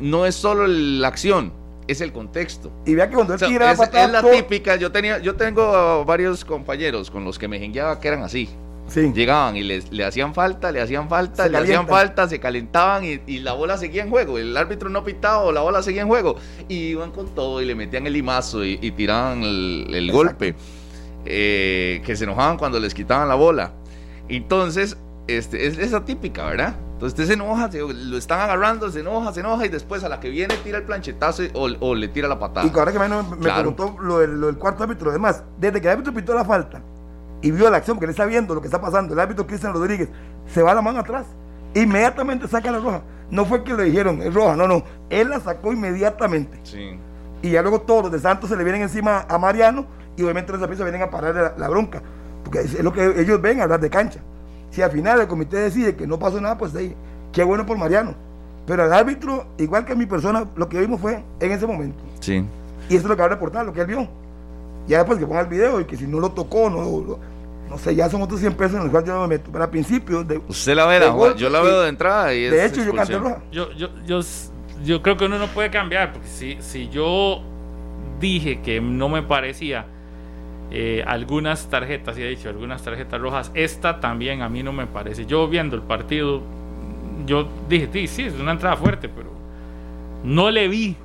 no es solo la acción, es el contexto. Y vea que cuando O él sea, tira es, patada, es la todo- típica, yo tenía, yo tengo varios compañeros con los que me jengueaba que eran así. Sí. Llegaban y les, le hacían falta, le hacían falta, Se le hacían falta, se calentaban y, y la bola seguía en juego. El árbitro no pitaba o la bola seguía en juego. Y iban con todo y le metían el limazo y, y tiraban el, golpe. eh, que se enojaban cuando les quitaban la bola. Entonces, este, es esa típica, ¿verdad? Entonces usted se enoja, lo están agarrando, se enoja, se enoja y después a la que viene tira el planchetazo o, le tira la patada. Y ahora que me, me preguntó lo del, cuarto árbitro, además, desde que el árbitro pitó la falta y vio la acción, porque él está viendo lo que está pasando, el árbitro Cristian Rodríguez se va la mano atrás, inmediatamente saca la roja. No fue que le dijeron, es roja, no, no, él la sacó inmediatamente. Sí. Y ya luego todos los de Santos se le vienen encima a Mariano y obviamente los de vienen a parar la, bronca, porque es lo que ellos ven a hablar de cancha. Si al final el comité decide que no pasó nada, pues ahí, qué bueno por Mariano. Pero el árbitro, igual que mi persona, lo que vimos fue en ese momento. Sí. Y eso es lo que va a reportar, lo que él vio. Ya después que ponga el video y que si no lo tocó, no, no, sé, ya son otros 100 pesos en los cuales yo no me meto. Pero al principio. De, Usted la ve, yo la veo de entrada. Y de hecho, yo canté roja. Yo, yo, yo, yo creo que uno no puede cambiar, porque si, si yo dije que no me parecía eh, algunas tarjetas, y he dicho, algunas tarjetas rojas. Esta también a mí no me parece. Yo viendo el partido, yo dije, sí, sí, es una entrada fuerte, pero no le vi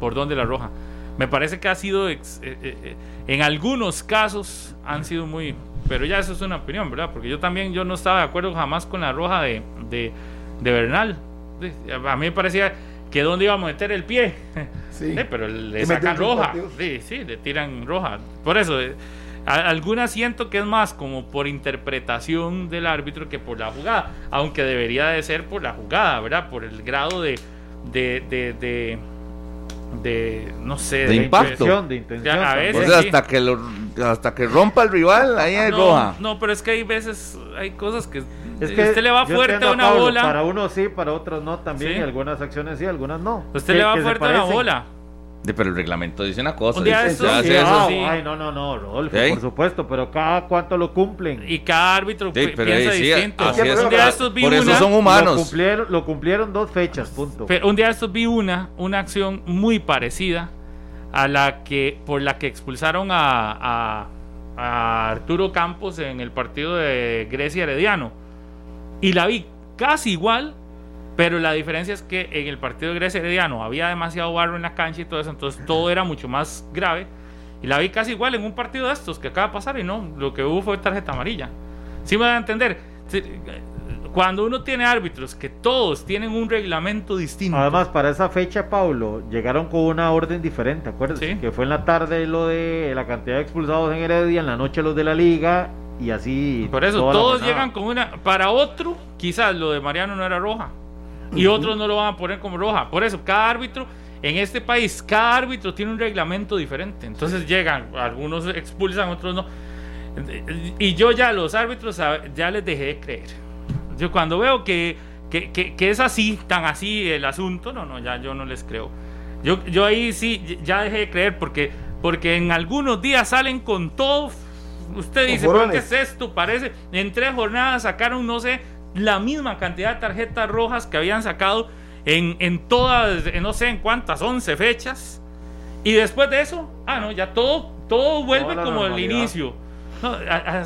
por dónde la roja. Me parece que ha sido, eh, eh, en algunos casos han sido muy, pero ya eso es una opinión, ¿verdad? Porque yo también, yo no estaba de acuerdo jamás con la roja de, de, de Bernal. A mí me parecía que dónde iba a meter el pie. Sí. pero le sacan roja. Sí, sí, le tiran roja. Por eso, eh, algunas siento que es más como por interpretación del árbitro que por la jugada. Aunque debería de ser por la jugada, ¿verdad? Por el grado de, de, de, de no sé, de, impacto, de intención. A veces, hasta que lo, hasta que rompa el rival, ahí hay roja. No, pero es que hay veces, hay cosas que es que usted le va fuerte a una bola. Para unos sí, para otros no también. algunas acciones sí, algunas no. Usted le va fuerte a una bola. Pero el reglamento dice una cosa. Ay, no, no, no, Rodolfo, por supuesto, pero cada cuánto lo cumplen. Y cada árbitro piensa distinto. un día estos vi por eso son humanos. Lo cumplieron, lo cumplieron dos fechas, punto. Pero un día estos vi una, una acción muy parecida a la que, por la que expulsaron a, a Arturo Campos en el partido de Grecia Herediano y la vi casi igual, pero la diferencia es que en el partido de Grecia Herediano había demasiado barro en la cancha y todo eso, entonces todo era mucho más grave. Y la vi casi igual en un partido de estos que acaba de pasar y no, lo que hubo fue tarjeta amarilla. ¿Sí me van a entender? Cuando uno tiene árbitros que todos tienen un reglamento distinto. Además, para esa fecha, Pablo, llegaron con una orden diferente, acuérdense, que fue en la tarde lo de la cantidad de expulsados en Heredia, en la noche los de la liga y así. Por eso, todos llegan con una. Para otro, quizás lo de Mariano no era roja. Y otros no lo van a poner como roja. Por eso, cada árbitro, en este país, cada árbitro tiene un reglamento diferente. Entonces llegan, algunos expulsan, otros no. Y yo ya los árbitros ya les dejé de creer. Yo cuando veo que, que, que, es así, tan así el asunto, no, no, ya yo no les creo. Yo, yo ahí sí, ya dejé de creer porque, porque en algunos días salen con todo usted dice, ¿qué es esto? Parece, en tres jornadas sacaron, no sé, la misma cantidad de tarjetas rojas que habían sacado en, en todas, no sé en cuántas, 11 fechas. Y después de eso, ah, no, ya todo, todo vuelve como el inicio.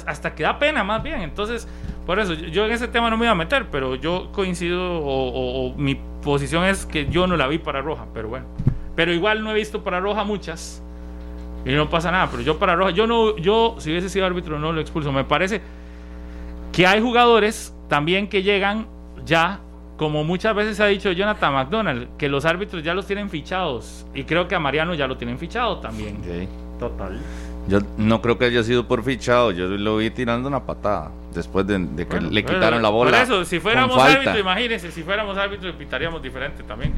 hasta que da pena más bien. Entonces, por eso, yo en ese tema no me iba a meter, pero yo coincido, o, o mi posición es que yo no la vi para roja, pero bueno. Pero igual no he visto para roja muchas y no pasa nada. Pero yo para Roja, yo no, yo si hubiese sido árbitro no lo expulso. Me parece que hay jugadores también que llegan ya, como muchas veces ha dicho Jonathan McDonald, que los árbitros ya los tienen fichados. Y creo que a Mariano ya lo tienen fichado también. Total. Yo no creo que haya sido por fichado, yo lo vi tirando una patada después de, que le quitaron la bola. Por eso, si fuéramos árbitros, imagínense, si fuéramos árbitros pitaríamos diferente también.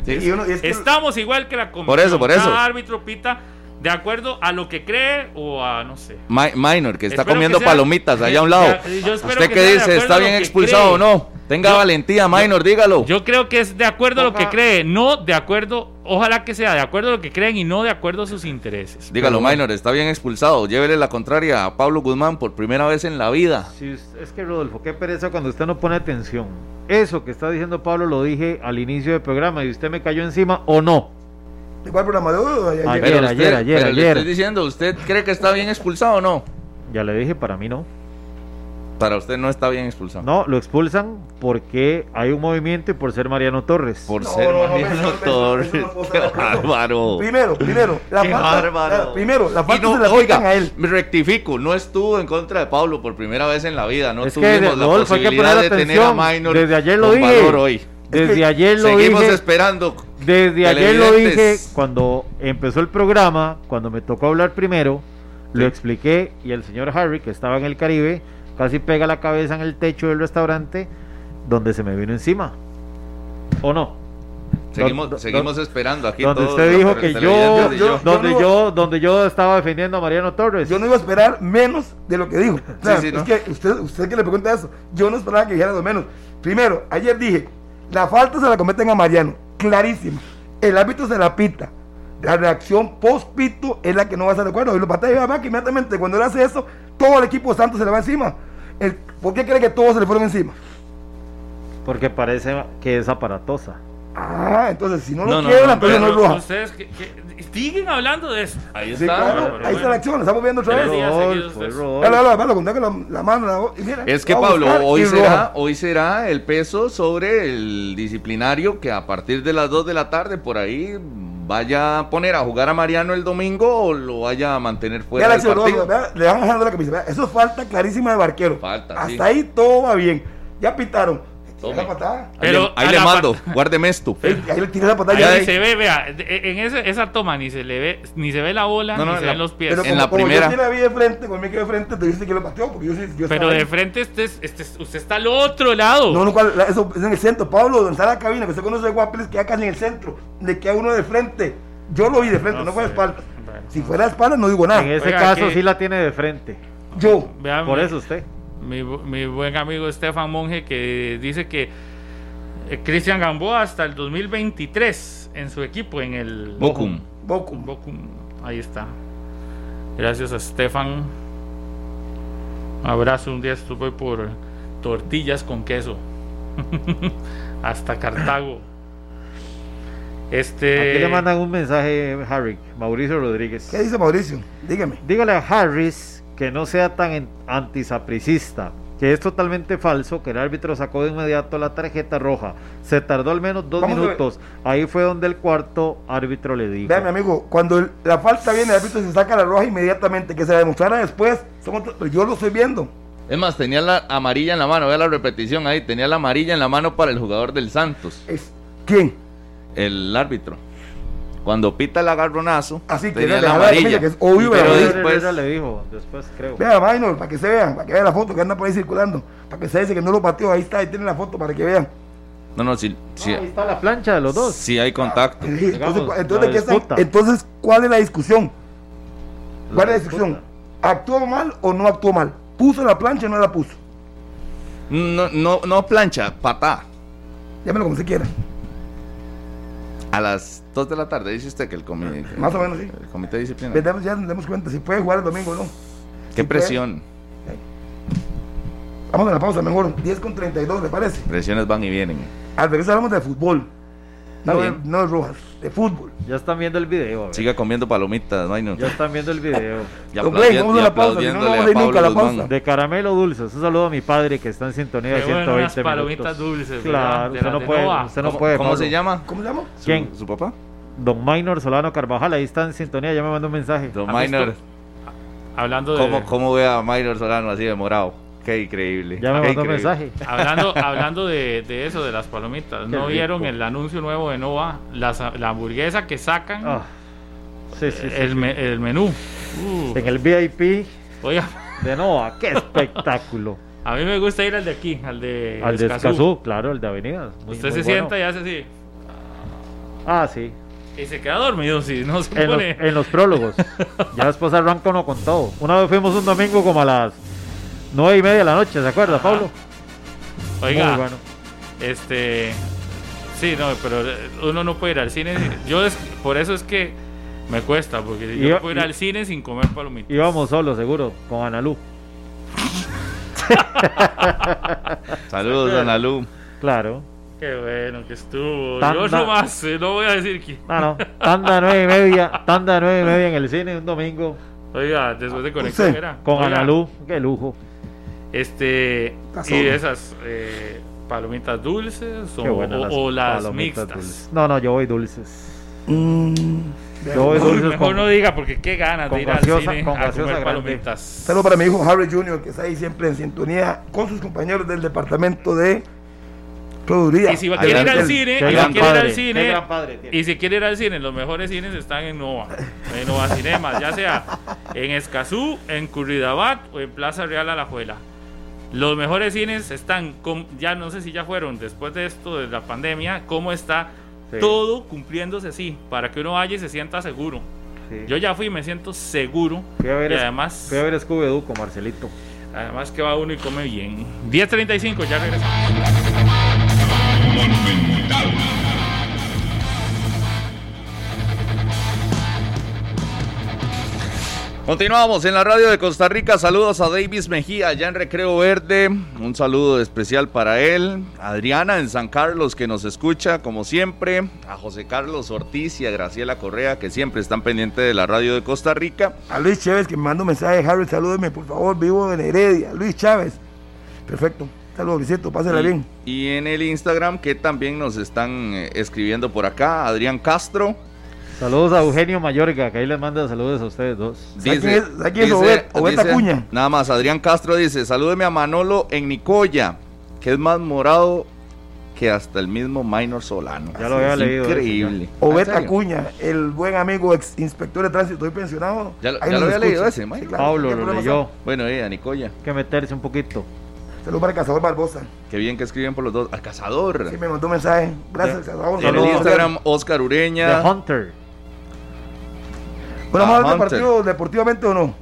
Estamos igual que la comisión. Por eso, por eso. Cada árbitro pita de acuerdo a lo que cree o a no sé. minor, que está comiendo palomitas allá a un lado. ¿Usted qué dice? ¿Está bien expulsado o no? Tenga valentía, Minor, dígalo. Yo creo que es de acuerdo a lo que cree, no de acuerdo, ojalá que sea de acuerdo a lo que creen y no de acuerdo a sus intereses. Dígalo, Minor, está bien expulsado. Llévele la contraria a Pablo Guzmán por primera vez en la vida. Sí, es que Rodolfo, qué pereza cuando usted no pone atención. Eso que está diciendo Pablo lo dije al inicio del programa y usted me cayó encima o no. ¿De cuál programa? Ayer, ayer, ayer, ayer, Le estoy diciendo, ¿usted cree que está bien expulsado o no? Ya le dije, para mí no. Para usted no está bien expulsado. No, lo expulsan porque hay un movimiento y por ser Mariano Torres. Por No, ser no, no, Mariano Torres. Qué de bárbaro. Primero, primero, la Qué falta, bárbaro. eh, primero, la falta no, se la oiga, a él. me rectifico, no estuvo en contra de Pablo por primera vez en la vida. No es que, tuvimos la que posibilidad poner de tener a atención. Minor Desde ayer lo dije. hoy. Desde que ayer lo Seguimos dije. esperando. Desde ayer lo dije cuando empezó el programa, cuando me tocó hablar primero, lo expliqué y el señor Harry, que estaba en el Caribe, casi pega la cabeza en el techo del restaurante donde se me vino encima. ¿O no? Seguimos, Do- do- seguimos esperando aquí. donde todos usted dijo que yo, yo- donde no- yo, donde yo estaba defendiendo a Mariano Torres. Yo no iba a esperar menos de lo que dijo. O sea, Sí, sí, es ¿no? que usted, usted que le pregunta eso, yo no esperaba que dijera lo menos. Primero, ayer dije, la falta se la cometen a Mariano, clarísima. El árbitro se la pita. La reacción post pito es la que no va a estar de acuerdo. Y lo patea y va que inmediatamente cuando él hace eso, todo el equipo de Santos se le va encima. El- ¿Por qué cree que todos se le fueron encima? Porque parece que es aparatosa. Ah, entonces si no lo No, no, quieren, no, entonces no es Pero roja. ustedes que- siguen hablando de eso. Ahí Sí, está. claro, pero ahí bueno. está la acción, la estamos viendo otra vez. es la, mano, la, mira, que Pablo, hoy será, roja. hoy será el peso sobre el disciplinario que a partir de las 2 de la tarde por ahí vaya a poner a jugar a Mariano el domingo o lo vaya a mantener fuera la del acción, partido. Roja, le van bajando la camisa. vea, eso es falta clarísima de barquero. Falta, Hasta sí. ahí todo va bien. Ya pitaron. Tome. La patada. Ahí Pero le, ahí le mando, pat- guárdeme esto. Ey, ahí le tiré la patada. Ahí ya. ni se ve, vea, de- en ese- esa toma ni se le ve, ni se ve la bola, No, no, ni se la- ven los pies. Pero en como, la como primera. yo sí la vi de frente, con el micro de frente, te dice que lo pateó. Porque yo sí. Yo Pero de ahí. frente este, es- este, es- usted está al otro lado. No, no, eso es en el centro. Pablo, donde está la cabina, que usted conoce de Guapiles, queda casi en el centro. Le queda uno de frente. Yo lo vi de frente, No no, fue de espalda. Bueno. Si fuera de espalda, no digo nada. En ese Oiga, caso que- sí la tiene de frente. Yo. Vean, Por eso usted. Mi, bu- mi buen amigo Estefan Monge que dice que eh, Cristian Gamboa hasta el 2023 en su equipo, en el Bochum. Boku. Bochum. Ahí está. Gracias a Estefan. Un abrazo. Un día estuve por tortillas con queso. hasta Cartago. Este. Aquí le mandan un mensaje, Harry, Mauricio Rodríguez. ¿Qué dice Mauricio? Dígame. Dígale a Harris que no sea tan antisapricista, que es totalmente falso, que el árbitro sacó de inmediato la tarjeta roja. Se tardó al menos dos minutos. Ahí fue donde el cuarto árbitro le dijo. Vea, mi amigo, cuando el- la falta viene, el árbitro se saca la roja inmediatamente. Que se la demostrara después, son otros- pero yo lo estoy viendo. Es más, tenía la amarilla en la mano, vea la repetición ahí, tenía la amarilla en la mano para el jugador del Santos, Es, ¿Quién? el árbitro. Cuando pita el agarronazo, Así que tenía la amarilla. que es obvio, pero después, le dijo, después creo. Vea, Minor, para que se vean, para que vean la foto que anda por ahí circulando. Para que se dice que no lo pateó, ahí está, ahí tiene la foto para que vean. no, no, sí, sí, Ah, ahí está la plancha de los dos. sí hay contacto. Entonces, entonces, la ¿de qué están- disputa. entonces, ¿cuál es la discusión? ¿Cuál es la disputa. discusión? ¿Actuó mal o no actuó mal? ¿Puso la plancha o no la puso? No, no, no plancha, patá. Llámelo como se quiera. A las 2 de la tarde dice usted que el, comi- Más o menos, sí. el comité disciplinario. Vendemos- ya nos demos cuenta si puede jugar el domingo o no. Qué puede. presión. Vamos a la pausa mejor. 10 con 32, ¿le parece? Presiones van y vienen. Al regreso hablamos de fútbol. No bien. no de rojas, de fútbol. Ya están viendo el video. Siga comiendo palomitas, no Ya están viendo el video. Y vamos a la pausa, si no, no vamos a ir nunca a la Guzmán. pausa. De caramelo dulce. Un saludo a mi padre que está en sintonía de Qué bueno, 120 unas palomitas minutos. dulces, Claro, usted no de puede. Usted no ¿Cómo, puede. cómo Pablo. se llama? ¿Cómo se llama? ¿Su, ¿Quién? ¿Su papá? Don Minor Solano Carvajal, ahí está en sintonía, ya me mandó un mensaje. Don. Minor. Hablando de. ¿Cómo, ¿Cómo ve a Minor Solano así de morado? Qué increíble. Ya me mandó un increíble. mensaje. Hablando, hablando de, de eso, de las palomitas. Qué ¿No vieron el anuncio nuevo de Nova? Las- la hamburguesa que sacan. Ah, sí, sí, sí, el, sí. me- el menú. Uh, En el VIP oiga, de Nova, qué espectáculo. a mí me gusta ir al de aquí, al de Al de Escazú. Escazú, claro, el de Avenidas. muy- Usted muy se bueno. sienta y hace así. Ah, sí. Y se queda dormido si no se En los, pone. en los prólogos. ya después arranca uno con todo. Una vez fuimos un domingo como a las nueve y media de la noche, ¿se acuerda, Pablo? Oiga, Muy bueno. este. Sí, no, pero eh, uno no puede ir al cine. Yo, es- por eso es que me cuesta, porque yo no puedo ir al cine sin comer palomitas. Íbamos solos, seguro, con Analú. Saludos, Analú. Claro. Qué bueno que estuvo. Tanda- Y otro más, eh, no voy a decir que. No, no. Tanda nueve y media, tanda nueve y media en el cine un domingo Oiga, después de conexión Usted, era. con Oiga, Analú. Qué lujo. Este, Tazón. y esas eh, palomitas dulces o, las mixtas. dulces. No, no, yo voy dulces. Mm, Yo voy Uy, dulces mejor con- no diga porque qué ganas con de ir al gaseosa- cine con a comer grande. palomitas. Saludos para mi hijo Harry Jr., que está ahí siempre en sintonía con sus compañeros del departamento de Produría. Y si va a querer ir al cine, y si quiere ir al cine, y si quiere ir al cine, los mejores cines están en Nova, en Nova Cinemas, ya sea en Escazú, en Curridabat o en Plaza Real Alajuela. Los mejores cines están, con, ya no sé si ya fueron después de esto, de la pandemia, cómo está Sí. todo cumpliéndose así, para que uno vaya y se sienta seguro. Sí. Yo ya fui y me siento seguro. Fui a ver, y además, fui a ver Scooby-Doo con Marcelito. además que va uno y come bien. 10.35, ya regresamos. Continuamos en la radio de Costa Rica. Saludos a Davis Mejía, allá en Recreo Verde. Un saludo especial para él. Adriana en San Carlos, que nos escucha, como siempre. A José Carlos Ortiz y a Graciela Correa, que siempre están pendientes de la radio de Costa Rica. A Luis Chávez, que me manda un mensaje. Harry, salúdeme, por favor. Vivo en Heredia. Luis Chávez. Perfecto. Saludos, Luisito. Pásela y, bien. y en el Instagram, que también nos están eh, escribiendo por acá, Adrián Castro. Saludos a Eugenio Mayorga, que ahí les manda saludos a ustedes dos. ¿Sabe quién es- Acuña? Nada más, Adrián Castro dice, salúdeme a Manolo en Nicoya, que es más morado que hasta el mismo Minor Solano. Ya lo había Es leído Increíble. Obed ¿En serio? Acuña, el buen amigo ex inspector de tránsito, estoy pensionado. Ya lo- ya había leído ese, Mike. Pablo ¿qué lo leyó. Bueno, eh, a Nicoya. Hay que meterse un poquito. Saludos para el cazador Barbosa, Qué bien que escriben por los dos. Al cazador. que me mandó un mensaje. Gracias, cazador. en el Saludos. Instagram, Oscar Ureña. The Hunter. Bueno, Ah, ¿vamos a Hunter. partido deportivamente o no?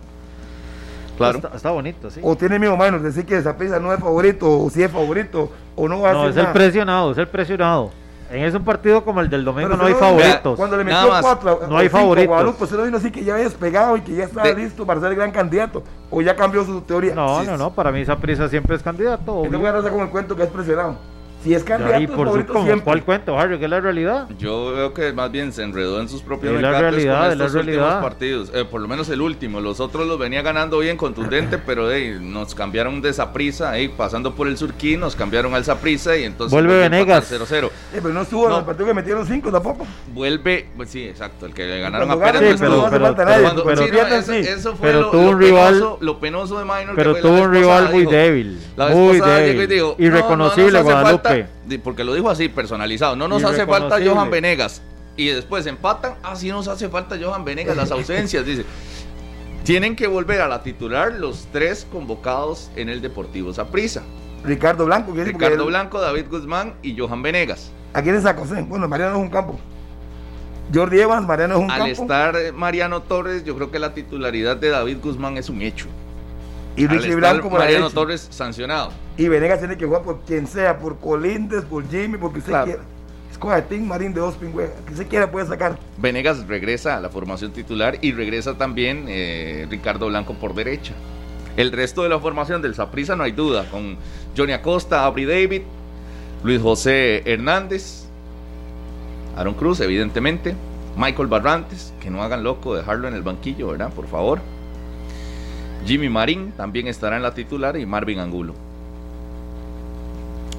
Claro. Está, está bonito, sí. ¿O tiene miedo, Minor, decir que Zaprisa no es favorito, o si es favorito, o no va a No, es el nada? presionado, es el presionado. En ese partido como el del domingo Pero no hay favoritos. Cuando le metió más. cuatro, No hay cinco, favoritos. Guadalupe, usted lo vino así que ya había despegado y que ya estaba De- listo para ser el gran candidato. O ya cambió su teoría. No, Sí, no, no, para mí esa prisa siempre es candidato. Y no voy a arrasar con el cuento que es presionado. Si es candidato, Y es por su, favorito como, siempre. ¿Cuál cuento, Harry? ¿Qué es la realidad? Yo veo que más bien se enredó en sus propios Es la mecates realidad, con es la estos últimos realidad. partidos. Eh, por lo menos el último. Los otros los venía ganando bien contundente, pero eh, nos cambiaron de esa prisa, pasando por el Surquí, nos cambiaron al Saprissa y entonces Vuelve a Venegas. 0-0. Eh, pero no estuvo No. en el partido que metieron cinco tampoco. Vuelve, pues sí, exacto, el que le ganaron Cuando apenas ganan, Sí, no pero- eso, sí. eso fue Pero lo, tuvo lo un rival- penoso, lo penoso de Minor. que Pero tuvo un rival muy débil. Muy pasada llegó y débil. Irreconocible, Guadalupe. Porque lo dijo así, personalizado. No nos hace falta. Johan Venegas. Y después empatan, así nos hace falta Johan Venegas, las ausencias, dice. Tienen que volver a la titular los tres convocados en el Deportivo Saprissa. Ricardo Blanco, porque Ricardo él- Blanco, David Guzmán y Johan Venegas. ¿A quién es José? Bueno, Mariano es un campo. Jordi Evans, Mariano es un Al campo. estar eh, Mariano Torres, yo creo que la titularidad de David Guzmán es un hecho. Y estar Blanco la Mariano. Torres sancionado. Y Venegas tiene que jugar por quien sea, por Colindes, por Jimmy, porque usted Claro. quiera. Escoja Tim Marín de Ospin, güey. Que se quiera puede sacar. Venegas regresa a la formación titular y regresa también eh, Ricardo Blanco por derecha. El resto de la formación del Saprissa no hay duda, con Johnny Acosta, Abri David, Luis José Hernández, Aaron Cruz, evidentemente, Michael Barrantes, que no hagan loco dejarlo en el banquillo, ¿verdad? Por favor. Jimmy Marín también estará en la titular y Marvin Angulo.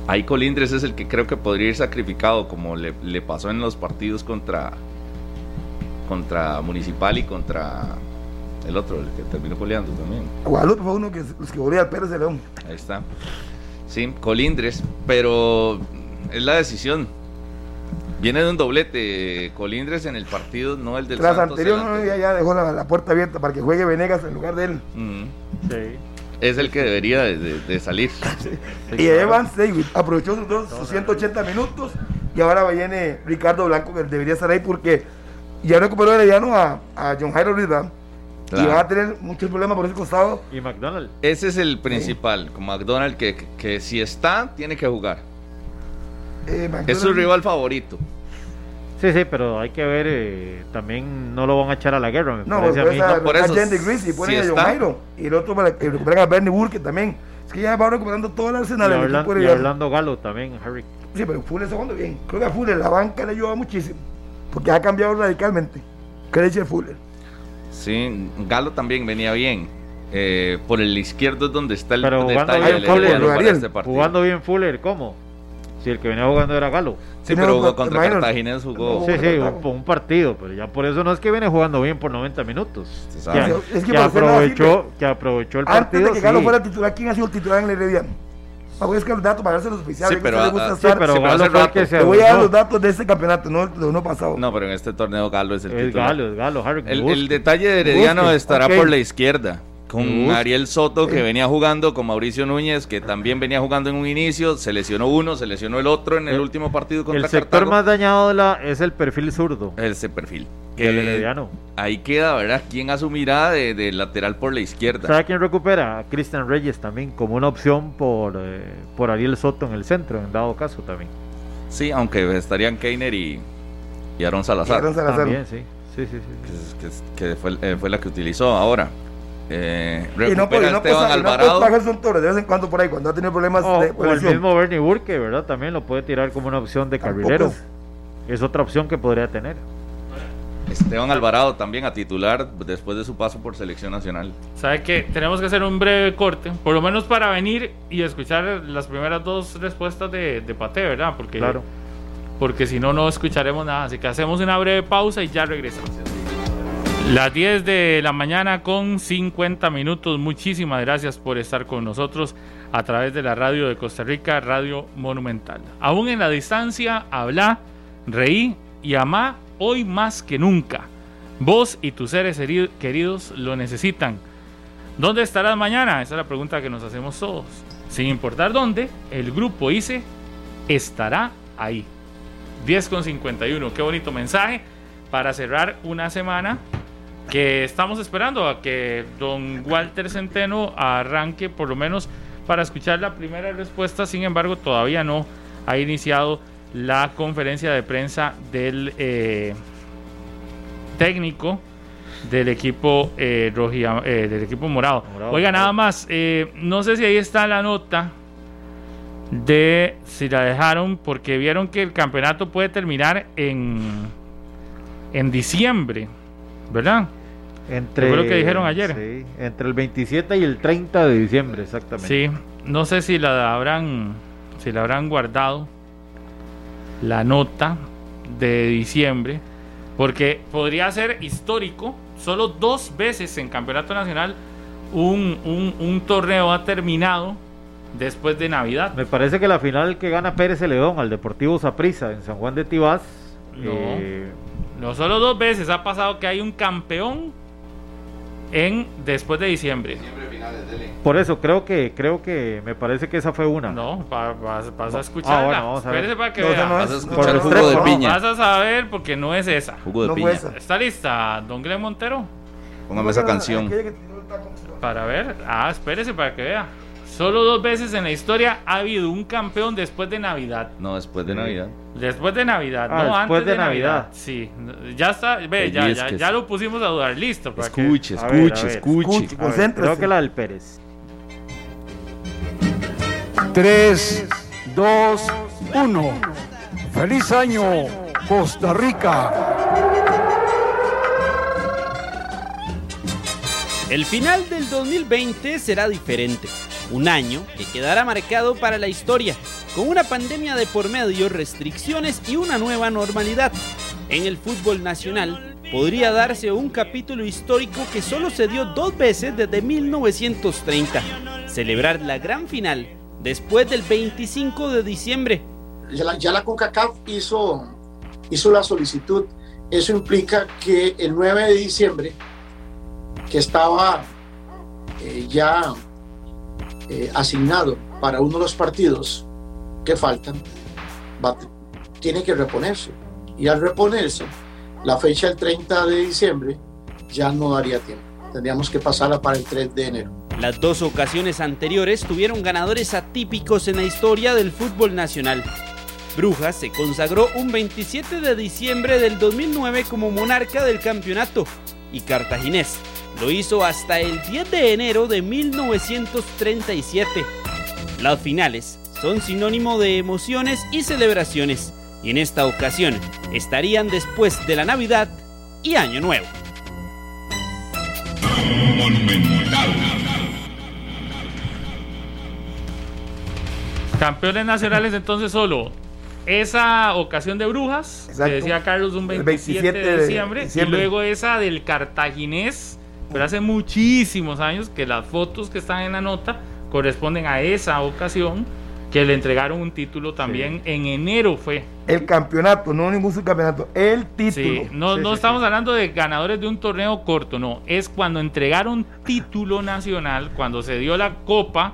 Ahí Colindres es el que creo que podría ir sacrificado, como le, le pasó en los partidos contra, contra Municipal y contra el otro, el que terminó goleando también. Guadalupe fue uno que los que volvía al Pérez de León. Ahí está. Sí, Colindres, pero es la decisión. Viene de un doblete Colindres en el partido, no el del Tras Santos. anterior, el no, anterior. ya, ya dejó la, la puerta abierta para que juegue Venegas en lugar de él. Ujú. Sí. Es el que debería de, de- de salir. y Evans David aprovechó sus, dos, sus 180 minutos y ahora viene Ricardo Blanco que debería estar ahí porque ya recuperó Herediano a, a John Jairo Ruiz, ¿verdad? Y Claro. van a tener muchos problemas por ese costado. Y McDonald. Ese es el principal, con McDonald, que, que- que si está, tiene que jugar. Eh, Es su rival favorito. Sí, sí, pero hay que ver, eh, también no lo van a echar a la guerra, me No, parece a pues mí. a, No, por a eso, ponen si a John. Y el otro para que recuperen a Bernie Burke también. Es que ya va recuperando todo el Y arsenal. Orlando, y. Orlando Galo también, Harry. Sí, pero Fuller está jugando bien. Creo que a Fuller la banca le ayuda muchísimo. Porque ha cambiado radicalmente. Creche Fuller. Sí, Galo también venía bien. Eh, por el izquierdo es donde está el Pero jugando bien Fuller, este partido. Jugando bien Fuller, ¿cómo? Si el que venía jugando era Galo. Sí, Sí, pero no, contra. Cartaginés jugó. Sí, sí, un, un partido, pero ya por eso no es que viene jugando bien por 90 minutos. Se Que. Es que que aprovechó, que aprovechó el Antes partido. de que Galo sí. fuera titular, ¿quién ha sido el titular en el Herediano? Ah, voy a buscar los datos para darse los oficiales. Sí, pero, a gusta Sí, pero Sí, pero Galo fue el que se Te voy a dar los datos de este campeonato, no de uno pasado. No, pero en este torneo Galo es el Es titular. Galo, es Galo, Harry. El, el detalle de Herediano Busque, estará ok. por la izquierda. Con. Ariel Soto, que Eh. venía jugando, con Mauricio Núñez, que también venía jugando en un inicio. Se lesionó uno, se lesionó el otro en el El- último partido contra El sector Cartago. más dañado de la, es el perfil zurdo Ese perfil. Que Herediano. ahí queda, ¿verdad? ¿Quién asumirá de, de lateral por la izquierda? ¿Sabe quién recupera? A Cristian Reyes también, como una opción por, eh, por Ariel Soto en el centro, en dado caso también. Sí, aunque estarían Keiner y, y Aaron Salazar. Aaron Salazar. También, sí. Sí, sí, sí. que, es- que- que fue, eh, fue la que utilizó ahora. Eh, Y no, puede- no, no puede Alvarado. pagar Gerson Torres de vez en cuando por ahí, cuando ha tenido problemas O, de o el mismo Bernie Burke, ¿verdad? También lo puede tirar como una opción de carrilero. es- Es otra opción que podría tener. Esteban Alvarado también a titular después de su paso por selección nacional. ¿Sabe qué? Tenemos que hacer un breve corte, por lo menos para venir y escuchar las primeras dos respuestas de, de Pate, ¿verdad? Porque, Claro. porque si no, no escucharemos nada. Así que hacemos una breve pausa y ya regresamos. Las 10 de la mañana con 50 minutos. Muchísimas gracias por estar con nosotros a través de la radio de Costa Rica, Radio Monumental. Aún en la distancia, habla, reí y amá hoy más que nunca. Vos y tus seres queridos lo necesitan. ¿Dónde estarás mañana? Esa es la pregunta que nos hacemos todos. Sin importar dónde, el grupo ICE estará ahí. 10 con 51. Qué bonito mensaje para cerrar una semana que estamos esperando a que don Walter Centeno arranque por lo menos para escuchar la primera respuesta. Sin embargo, todavía no ha iniciado la conferencia de prensa del eh, técnico del equipo eh, eh, del equipo morado. Morado, Oiga, nada más, eh, no sé si ahí está la nota de si la dejaron porque vieron que el campeonato puede terminar en en diciembre, ¿verdad? Entre, Fue lo que dijeron ayer. sí, entre el 27 y el 30 de diciembre, exactamente. Sí, no sé si la habrán si la habrán guardado la nota de diciembre porque podría ser histórico, solo dos veces en campeonato nacional un, un, un torneo ha terminado después de Navidad. Me parece que la final que gana Pérez Celedón al Deportivo Saprissa en San Juan de Tibás. No. eh, No solo dos veces ha pasado que hay un campeón en después de diciembre. por eso creo que creo que me parece que esa fue una. No, va- vas, vas a escucharla. Ah, bueno, vamos a ver. Espérese para que No, no Vas a es- escuchar el jugo de piña. Vas a saber porque no es esa. Jugo de No piña. ¿Está lista, don Glenn Montero? Póngame esa canción. Para ver. Ah, espérese para que vea. Solo dos veces en la historia ha habido un campeón después de Navidad. No, después de Sí. Navidad. Después de Navidad, Ah, no después antes de, de Navidad. Navidad. Sí, ya está, ve, ya, ya, ya lo pusimos a dudar. Listo. para que- Escuche, A ver, a escuche, ver. escuche. Escuche. Concéntrese. creo que la del Pérez. 3, 2, 1. Feliz año, Costa Rica. El final del 2020 será diferente. Un año que quedará marcado para la historia, con una pandemia de por medio, restricciones y una nueva normalidad. En el fútbol nacional podría darse un capítulo histórico que solo se dio dos veces desde 1930. Celebrar la gran final después del 25 de diciembre. ya la, CONCACAF hizo, hizo la solicitud. Eso implica que el 9 de diciembre, que estaba eh, ya eh, asignado para uno de los partidos que faltan, tiene que reponerse. Y al reponerse, la fecha del 30 de diciembre ya no daría tiempo. Tendríamos que pasarla para el 3 de enero. Las dos ocasiones anteriores tuvieron ganadores atípicos en la historia del fútbol nacional. Brujas se consagró un 27 de diciembre del 2009 como monarca del campeonato y Cartaginés lo hizo hasta el 10 de enero de 1937. Las finales son sinónimo de emociones y celebraciones, y en esta ocasión estarían después de la Navidad y Año Nuevo. Campeones nacionales entonces solo esa ocasión de Brujas, Exacto. que decía Carlos un 27, de, diciembre, de diciembre, y luego esa del Cartaginés pero hace muchísimos años que las fotos que están en la nota corresponden a esa ocasión que le entregaron un título también en enero fue. El campeonato, no ningún subcampeonato, el título. no, no estamos hablando de ganadores de un torneo corto, no, es cuando entregaron título nacional, cuando se dio la copa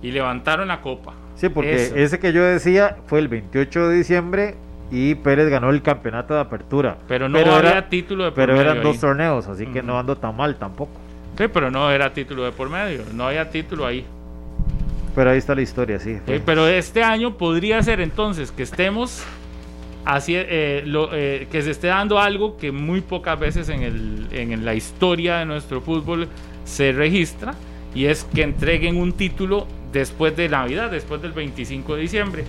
y levantaron la copa. Sí, porque ese que yo decía fue el 28 de diciembre y Pérez ganó el campeonato de apertura. Pero no había título de por Pero eran dos torneos, así que no ando tan mal tampoco. Sí, pero no era título de por medio, no había título ahí. Pero ahí está la historia, sí. pero este año podría ser entonces que estemos así, eh, eh, que se esté dando algo que muy pocas veces en, el, en la historia de nuestro fútbol se registra y es que entreguen un título después de Navidad, después del 25 de diciembre.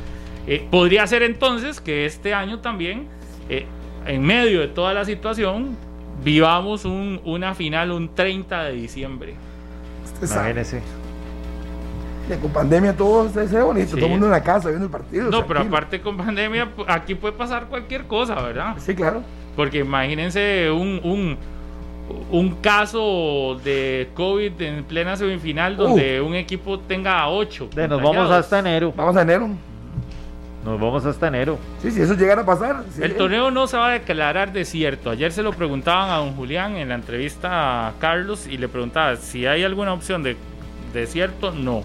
Eh, podría ser entonces que este año también, en medio de toda la situación, vivamos un, una final un 30 de diciembre. Imagínese con pandemia todo se ve bonito, todo el mundo en la casa viendo el partido. No, pero aparte con pandemia, aquí puede pasar cualquier cosa, ¿verdad? Sí, claro. Porque imagínense un, un, un caso de COVID en plena semifinal donde un equipo tenga ocho. De nos vamos hasta enero. Vamos a enero. Nos vamos hasta enero. Sí, si eso llegara a pasar. El torneo no se va a declarar desierto. Ayer se lo preguntaban a don Julián en la entrevista a Carlos y le preguntaba si hay alguna opción de desierto. No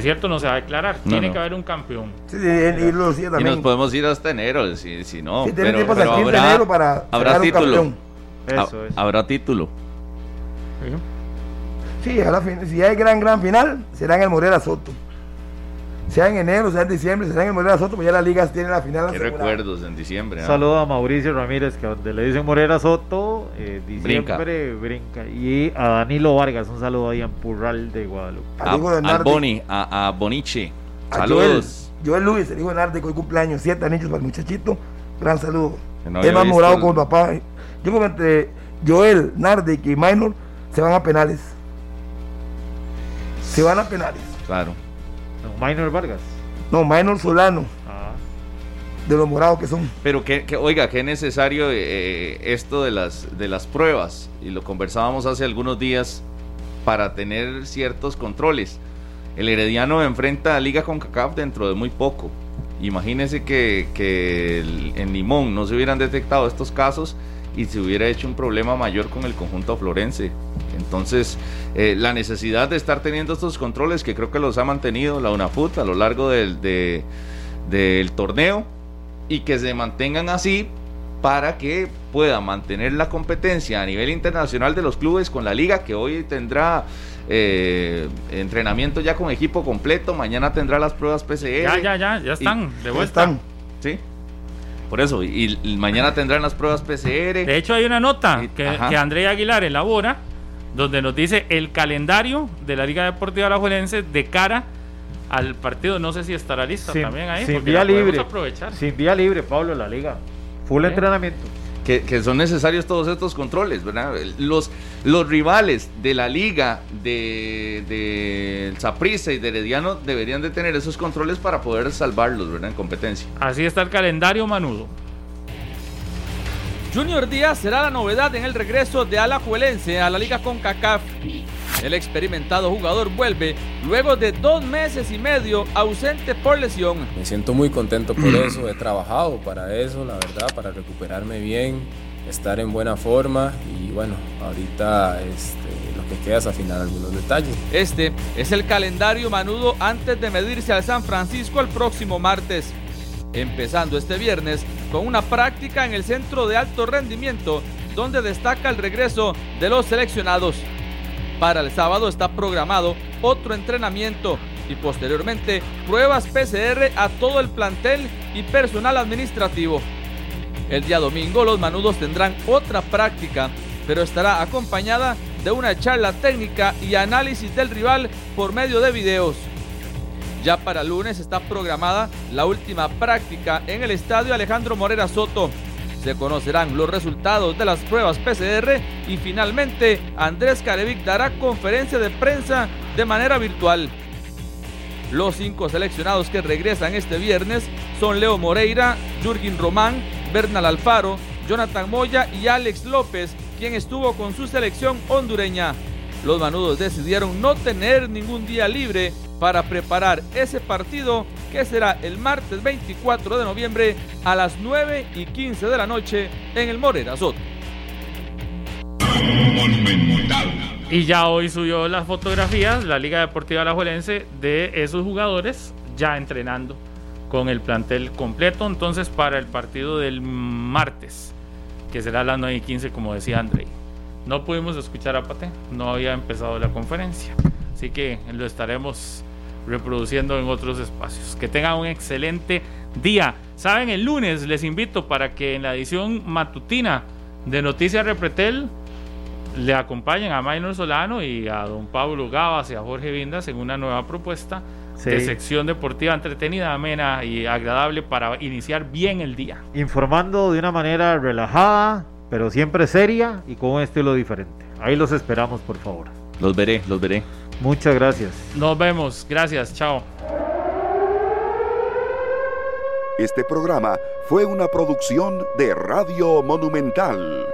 cierto no se va a declarar, tiene que haber un campeón. Sí, y, nos podemos ir hasta enero, si, si no. Sí, pero, pero habrá, enero para habrá título. Eso es. Habrá título. Sí, si hay gran, gran final, será en el Morera Soto sea en enero, sea en diciembre, sea en el Morera Soto, pues ya la liga tiene la final. Qué recuerdos en diciembre. Saludo a Mauricio Ramírez, que donde le dicen Morera Soto, eh, diciembre brinca. Y a Danilo Vargas, un saludo ahí en Purral de Guadalupe. A, a, Boni, a, a Boniche. Saludos. Joel, Luis, el hijo de Narde, que hoy cumpleaños, siete anillos para el muchachito. Gran saludo. No más morado con papá. Yo como entre Joel, Narde y Minor se van a penales. Se van a penales. Claro. Minor Vargas. No, Minor Solano. Ah. De los morados que son. Pero que, oiga, qué necesario eh, esto de las, de las pruebas. Y lo conversábamos hace algunos días para tener ciertos controles. El Herediano enfrenta a Liga con CACAF dentro de muy poco. Imagínese que, que en Limón no se hubieran detectado estos casos y se hubiera hecho un problema mayor con el conjunto florense. Entonces, eh, la necesidad de estar teniendo estos controles, que creo que los ha mantenido la UNAFUT a lo largo del, del torneo, y que se mantengan así para que pueda mantener la competencia a nivel internacional de los clubes con la liga, que hoy tendrá eh, entrenamiento ya con equipo completo, mañana tendrá las pruebas PCR. Ya, ya, ya, ya están, de vuelta. Están. Sí. Por eso, y, mañana tendrán las pruebas PCR. De hecho, hay una nota que, que, André Aguilar elabora, donde nos dice el calendario de la Liga Deportiva Alajuelense de cara al partido. No sé si estará lista también ahí. Sin vía libre. Sin vía libre, Pablo, la Liga. Full entrenamiento que, son necesarios todos estos controles, ¿verdad? Los, los rivales de la liga de, de y de Herediano deberían de tener esos controles para poder salvarlos, ¿verdad? En competencia. Así está el calendario, Manudo. Junior Díaz será la novedad en el regreso de Alajuelense a la Liga CONCACAF. El experimentado jugador vuelve luego de dos meses y medio ausente por lesión. Me siento muy contento por eso, he trabajado para eso, la verdad, para recuperarme bien, estar en buena forma y bueno, ahorita este, lo que queda es afinar algunos detalles. Este es el calendario manudo antes de medirse al San Francisco el próximo martes. Empezando este viernes con una práctica en el centro de alto rendimiento donde destaca el regreso de los seleccionados. Para el sábado está programado otro entrenamiento y posteriormente pruebas PCR a todo el plantel y personal administrativo. El día domingo los manudos tendrán otra práctica, pero estará acompañada de una charla técnica y análisis del rival por medio de videos. Ya para lunes está programada la última práctica en el estadio Alejandro Morera Soto se conocerán los resultados de las pruebas PCR y finalmente Andrés Carevic dará conferencia de prensa de manera virtual. Los cinco seleccionados que regresan este viernes son Leo Moreira, Jürgen Román, Bernal Alfaro, Jonathan Moya y Alex López, quien estuvo con su selección hondureña. Los manudos decidieron no tener ningún día libre para preparar ese partido que será el martes 24 de noviembre a las 9 y 15 de la noche en el Morera Soto. Y ya hoy subió las fotografías la Liga Deportiva Alajuelense de esos jugadores ya entrenando con el plantel completo. Entonces, para el partido del martes, que será a las 9 y 15, como decía Andrei. No pudimos escuchar a Pate, no había empezado la conferencia. Así que lo estaremos reproduciendo en otros espacios. Que tengan un excelente día. Saben, el lunes les invito para que en la edición matutina de Noticias Repretel le acompañen a Maynor Solano y a don Pablo Gavas y a Jorge Vindas en una nueva propuesta de sección deportiva entretenida, amena y agradable para iniciar bien el día. Informando de una manera relajada, pero siempre seria y con un estilo diferente. Ahí los esperamos, por favor. Los veré, los veré. Muchas gracias. Nos vemos. Gracias. Chao. Este programa fue una producción de Radio Monumental.